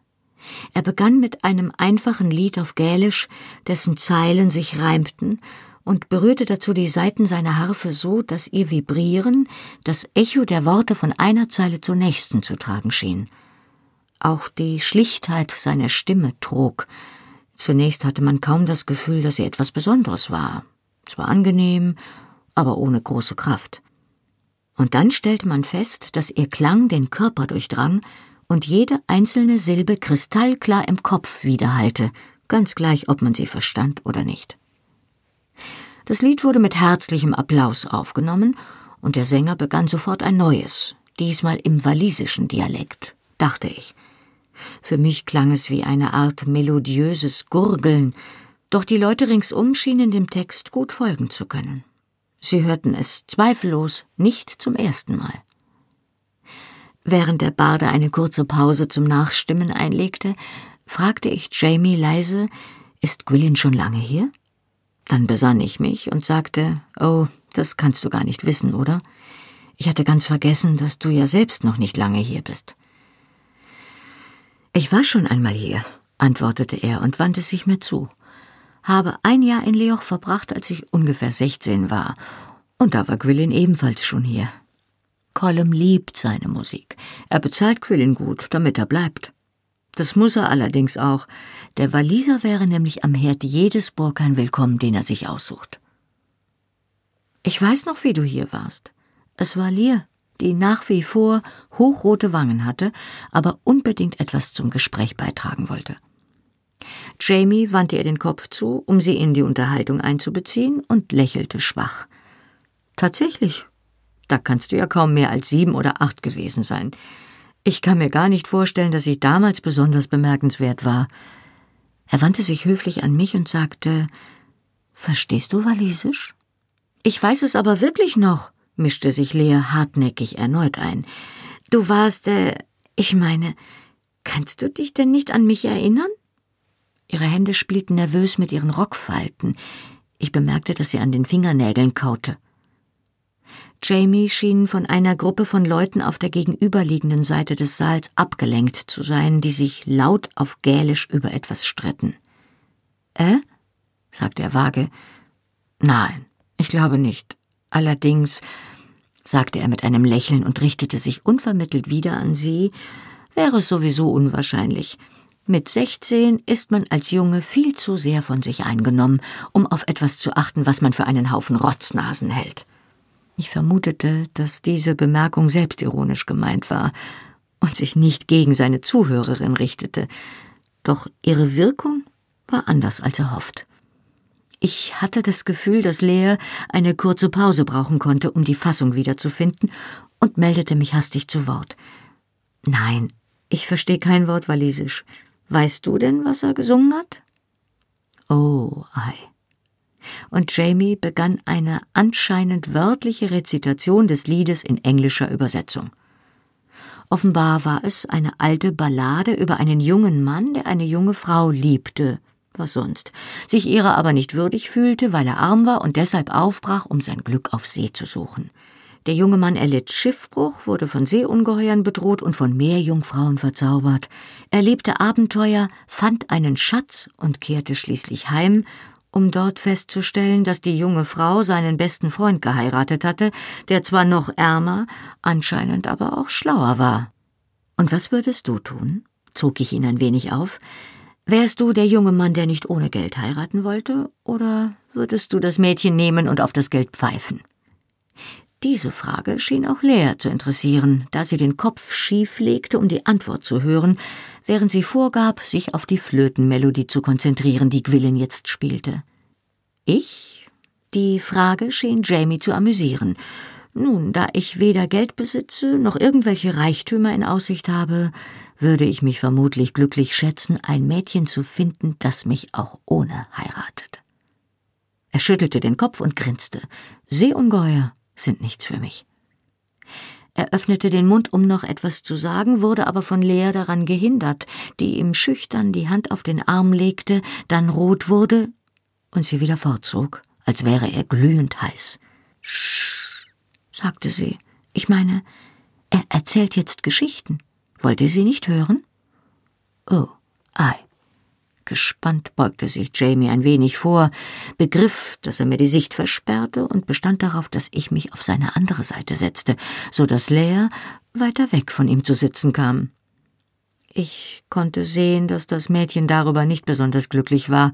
Er begann mit einem einfachen Lied auf Gälisch, dessen Zeilen sich reimten, und berührte dazu die Saiten seiner Harfe so, dass ihr Vibrieren das Echo der Worte von einer Zeile zur nächsten zu tragen schien. Auch die Schlichtheit seiner Stimme trug. Zunächst hatte man kaum das Gefühl, dass sie etwas Besonderes war. Zwar angenehm, aber ohne große Kraft. Und dann stellte man fest, dass ihr Klang den Körper durchdrang und jede einzelne Silbe kristallklar im Kopf widerhallte, ganz gleich, ob man sie verstand oder nicht. Das Lied wurde mit herzlichem Applaus aufgenommen, und der Sänger begann sofort ein neues, diesmal im walisischen Dialekt, dachte ich. Für mich klang es wie eine Art melodiöses Gurgeln, doch die Leute ringsum schienen dem Text gut folgen zu können. Sie hörten es zweifellos nicht zum ersten Mal. Während der Barde eine kurze Pause zum Nachstimmen einlegte, fragte ich Jamie leise, ist Gwillin schon lange hier? Dann besann ich mich und sagte, oh, das kannst du gar nicht wissen, oder? Ich hatte ganz vergessen, dass du ja selbst noch nicht lange hier bist. Ich war schon einmal hier, antwortete er und wandte sich mir zu. Habe ein Jahr in Leoch verbracht, als ich ungefähr sechzehn war, und da war Quillin ebenfalls schon hier. Colum liebt seine Musik. Er bezahlt Quillin gut, damit er bleibt. Das muss er allerdings auch. Der Waliser wäre nämlich am Herd jedes Burkan willkommen, den er sich aussucht. Ich weiß noch, wie du hier warst. Es war Lear, die nach wie vor hochrote Wangen hatte, aber unbedingt etwas zum Gespräch beitragen wollte. Jamie wandte ihr den Kopf zu, um sie in die Unterhaltung einzubeziehen, und lächelte schwach. Tatsächlich, da kannst du ja kaum mehr als sieben oder acht gewesen sein. Ich kann mir gar nicht vorstellen, dass ich damals besonders bemerkenswert war. Er wandte sich höflich an mich und sagte Verstehst du Walisisch? Ich weiß es aber wirklich noch, mischte sich Lea hartnäckig erneut ein. Du warst, äh, ich meine, kannst du dich denn nicht an mich erinnern? Ihre Hände spielten nervös mit ihren Rockfalten. Ich bemerkte, dass sie an den Fingernägeln kaute. Jamie schien von einer Gruppe von Leuten auf der gegenüberliegenden Seite des Saals abgelenkt zu sein, die sich laut auf Gälisch über etwas stritten. Äh? sagte er vage. Nein, ich glaube nicht. Allerdings, sagte er mit einem Lächeln und richtete sich unvermittelt wieder an sie, wäre es sowieso unwahrscheinlich. Mit sechzehn ist man als Junge viel zu sehr von sich eingenommen, um auf etwas zu achten, was man für einen Haufen Rotznasen hält. Ich vermutete, dass diese Bemerkung selbstironisch gemeint war und sich nicht gegen seine Zuhörerin richtete, doch ihre Wirkung war anders als erhofft. Ich hatte das Gefühl, dass Lea eine kurze Pause brauchen konnte, um die Fassung wiederzufinden, und meldete mich hastig zu Wort. Nein, ich verstehe kein Wort Walisisch. Weißt du denn, was er gesungen hat? Oh, ei und Jamie begann eine anscheinend wörtliche Rezitation des Liedes in englischer Übersetzung. Offenbar war es eine alte Ballade über einen jungen Mann, der eine junge Frau liebte, was sonst, sich ihrer aber nicht würdig fühlte, weil er arm war und deshalb aufbrach, um sein Glück auf See zu suchen. Der junge Mann erlitt Schiffbruch, wurde von Seeungeheuern bedroht und von Meerjungfrauen verzaubert. Er lebte Abenteuer, fand einen Schatz und kehrte schließlich heim um dort festzustellen, dass die junge Frau seinen besten Freund geheiratet hatte, der zwar noch ärmer, anscheinend aber auch schlauer war. Und was würdest du tun? zog ich ihn ein wenig auf. Wärst du der junge Mann, der nicht ohne Geld heiraten wollte, oder würdest du das Mädchen nehmen und auf das Geld pfeifen? Diese Frage schien auch Lea zu interessieren, da sie den Kopf schief legte, um die Antwort zu hören, während sie vorgab, sich auf die Flötenmelodie zu konzentrieren, die Gwillen jetzt spielte. Ich? Die Frage schien Jamie zu amüsieren. Nun, da ich weder Geld besitze noch irgendwelche Reichtümer in Aussicht habe, würde ich mich vermutlich glücklich schätzen, ein Mädchen zu finden, das mich auch ohne heiratet. Er schüttelte den Kopf und grinste. Seeungeheuer sind nichts für mich. Er öffnete den Mund, um noch etwas zu sagen, wurde aber von Lea daran gehindert, die ihm schüchtern die Hand auf den Arm legte, dann rot wurde und sie wieder fortzog, als wäre er glühend heiß. Sch, sagte sie. Ich meine, er erzählt jetzt Geschichten. Wollte sie nicht hören? Oh, Ei. Gespannt beugte sich Jamie ein wenig vor, begriff, dass er mir die Sicht versperrte und bestand darauf, dass ich mich auf seine andere Seite setzte, so dass Lea weiter weg von ihm zu sitzen kam. Ich konnte sehen, dass das Mädchen darüber nicht besonders glücklich war,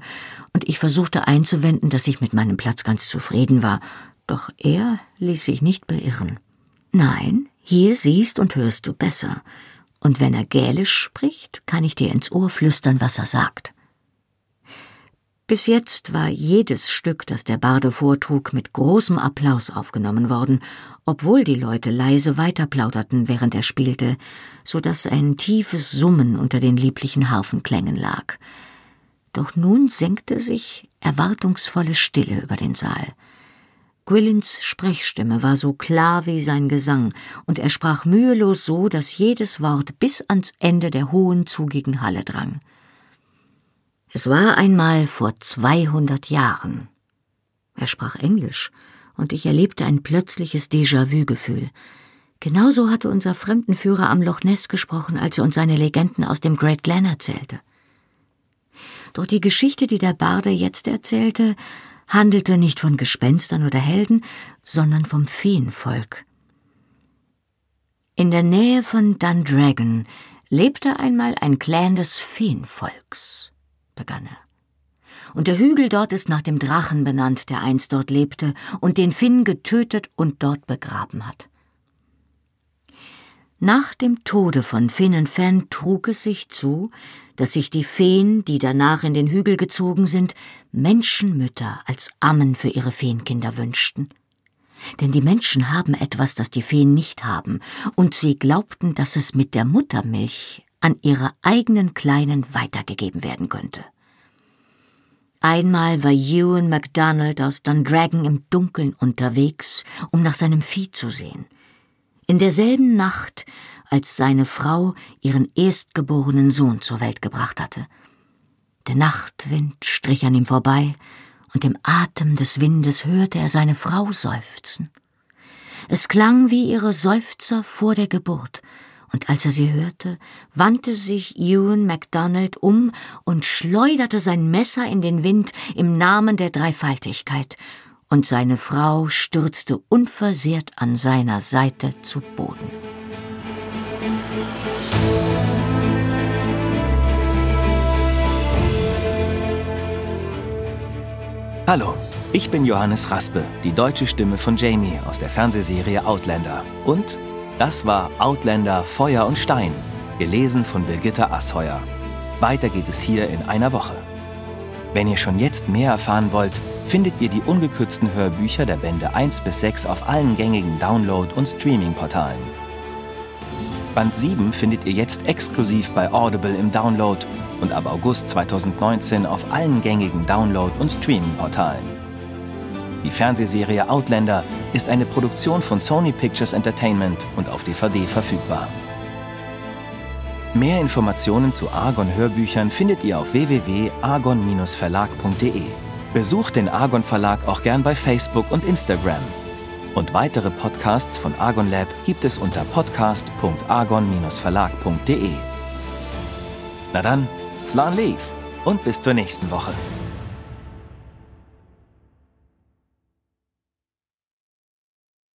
und ich versuchte einzuwenden, dass ich mit meinem Platz ganz zufrieden war, doch er ließ sich nicht beirren. Nein, hier siehst und hörst du besser, und wenn er Gälisch spricht, kann ich dir ins Ohr flüstern, was er sagt. Bis jetzt war jedes Stück, das der Barde vortrug, mit großem Applaus aufgenommen worden, obwohl die Leute leise weiterplauderten, während er spielte, so dass ein tiefes Summen unter den lieblichen Harfenklängen lag. Doch nun senkte sich erwartungsvolle Stille über den Saal. Gwillins Sprechstimme war so klar wie sein Gesang, und er sprach mühelos so, dass jedes Wort bis ans Ende der hohen, zugigen Halle drang. Es war einmal vor zweihundert Jahren. Er sprach Englisch, und ich erlebte ein plötzliches Déjà-vu-Gefühl. Genauso hatte unser Fremdenführer am Loch Ness gesprochen, als er uns seine Legenden aus dem Great Glen erzählte. Doch die Geschichte, die der Barde jetzt erzählte, handelte nicht von Gespenstern oder Helden, sondern vom Feenvolk. In der Nähe von Dundragon lebte einmal ein Clan des Feenvolks begann er. Und der Hügel dort ist nach dem Drachen benannt, der einst dort lebte und den Finn getötet und dort begraben hat. Nach dem Tode von Finnenfen trug es sich zu, dass sich die Feen, die danach in den Hügel gezogen sind, Menschenmütter als Ammen für ihre Feenkinder wünschten. Denn die Menschen haben etwas, das die Feen nicht haben, und sie glaubten, dass es mit der Muttermilch an ihre eigenen Kleinen weitergegeben werden könnte. Einmal war Ewan MacDonald aus Dundragon im Dunkeln unterwegs, um nach seinem Vieh zu sehen. In derselben Nacht, als seine Frau ihren erstgeborenen Sohn zur Welt gebracht hatte. Der Nachtwind strich an ihm vorbei, und im Atem des Windes hörte er seine Frau seufzen. Es klang wie ihre Seufzer vor der Geburt, und als er sie hörte, wandte sich Ewan MacDonald um und schleuderte sein Messer in den Wind im Namen der Dreifaltigkeit, und seine Frau stürzte unversehrt an seiner Seite zu Boden. Hallo, ich bin Johannes Raspe, die deutsche Stimme von Jamie aus der Fernsehserie Outlander und das war Outlander Feuer und Stein, gelesen von Birgitta Asheuer. Weiter geht es hier in einer Woche. Wenn ihr schon jetzt mehr erfahren wollt, findet ihr die ungekürzten Hörbücher der Bände 1 bis 6 auf allen gängigen Download- und Streaming-Portalen. Band 7 findet ihr jetzt exklusiv bei Audible im Download und ab August 2019 auf allen gängigen Download- und Streaming-Portalen. Die Fernsehserie Outlander ist eine Produktion von Sony Pictures Entertainment und auf DVD verfügbar. Mehr Informationen zu Argon Hörbüchern findet ihr auf www.argon-verlag.de. Besucht den Argon Verlag auch gern bei Facebook und Instagram. Und weitere Podcasts von Argon Lab gibt es unter podcast.argon-verlag.de. Na dann, Slan Leaf und bis zur nächsten Woche.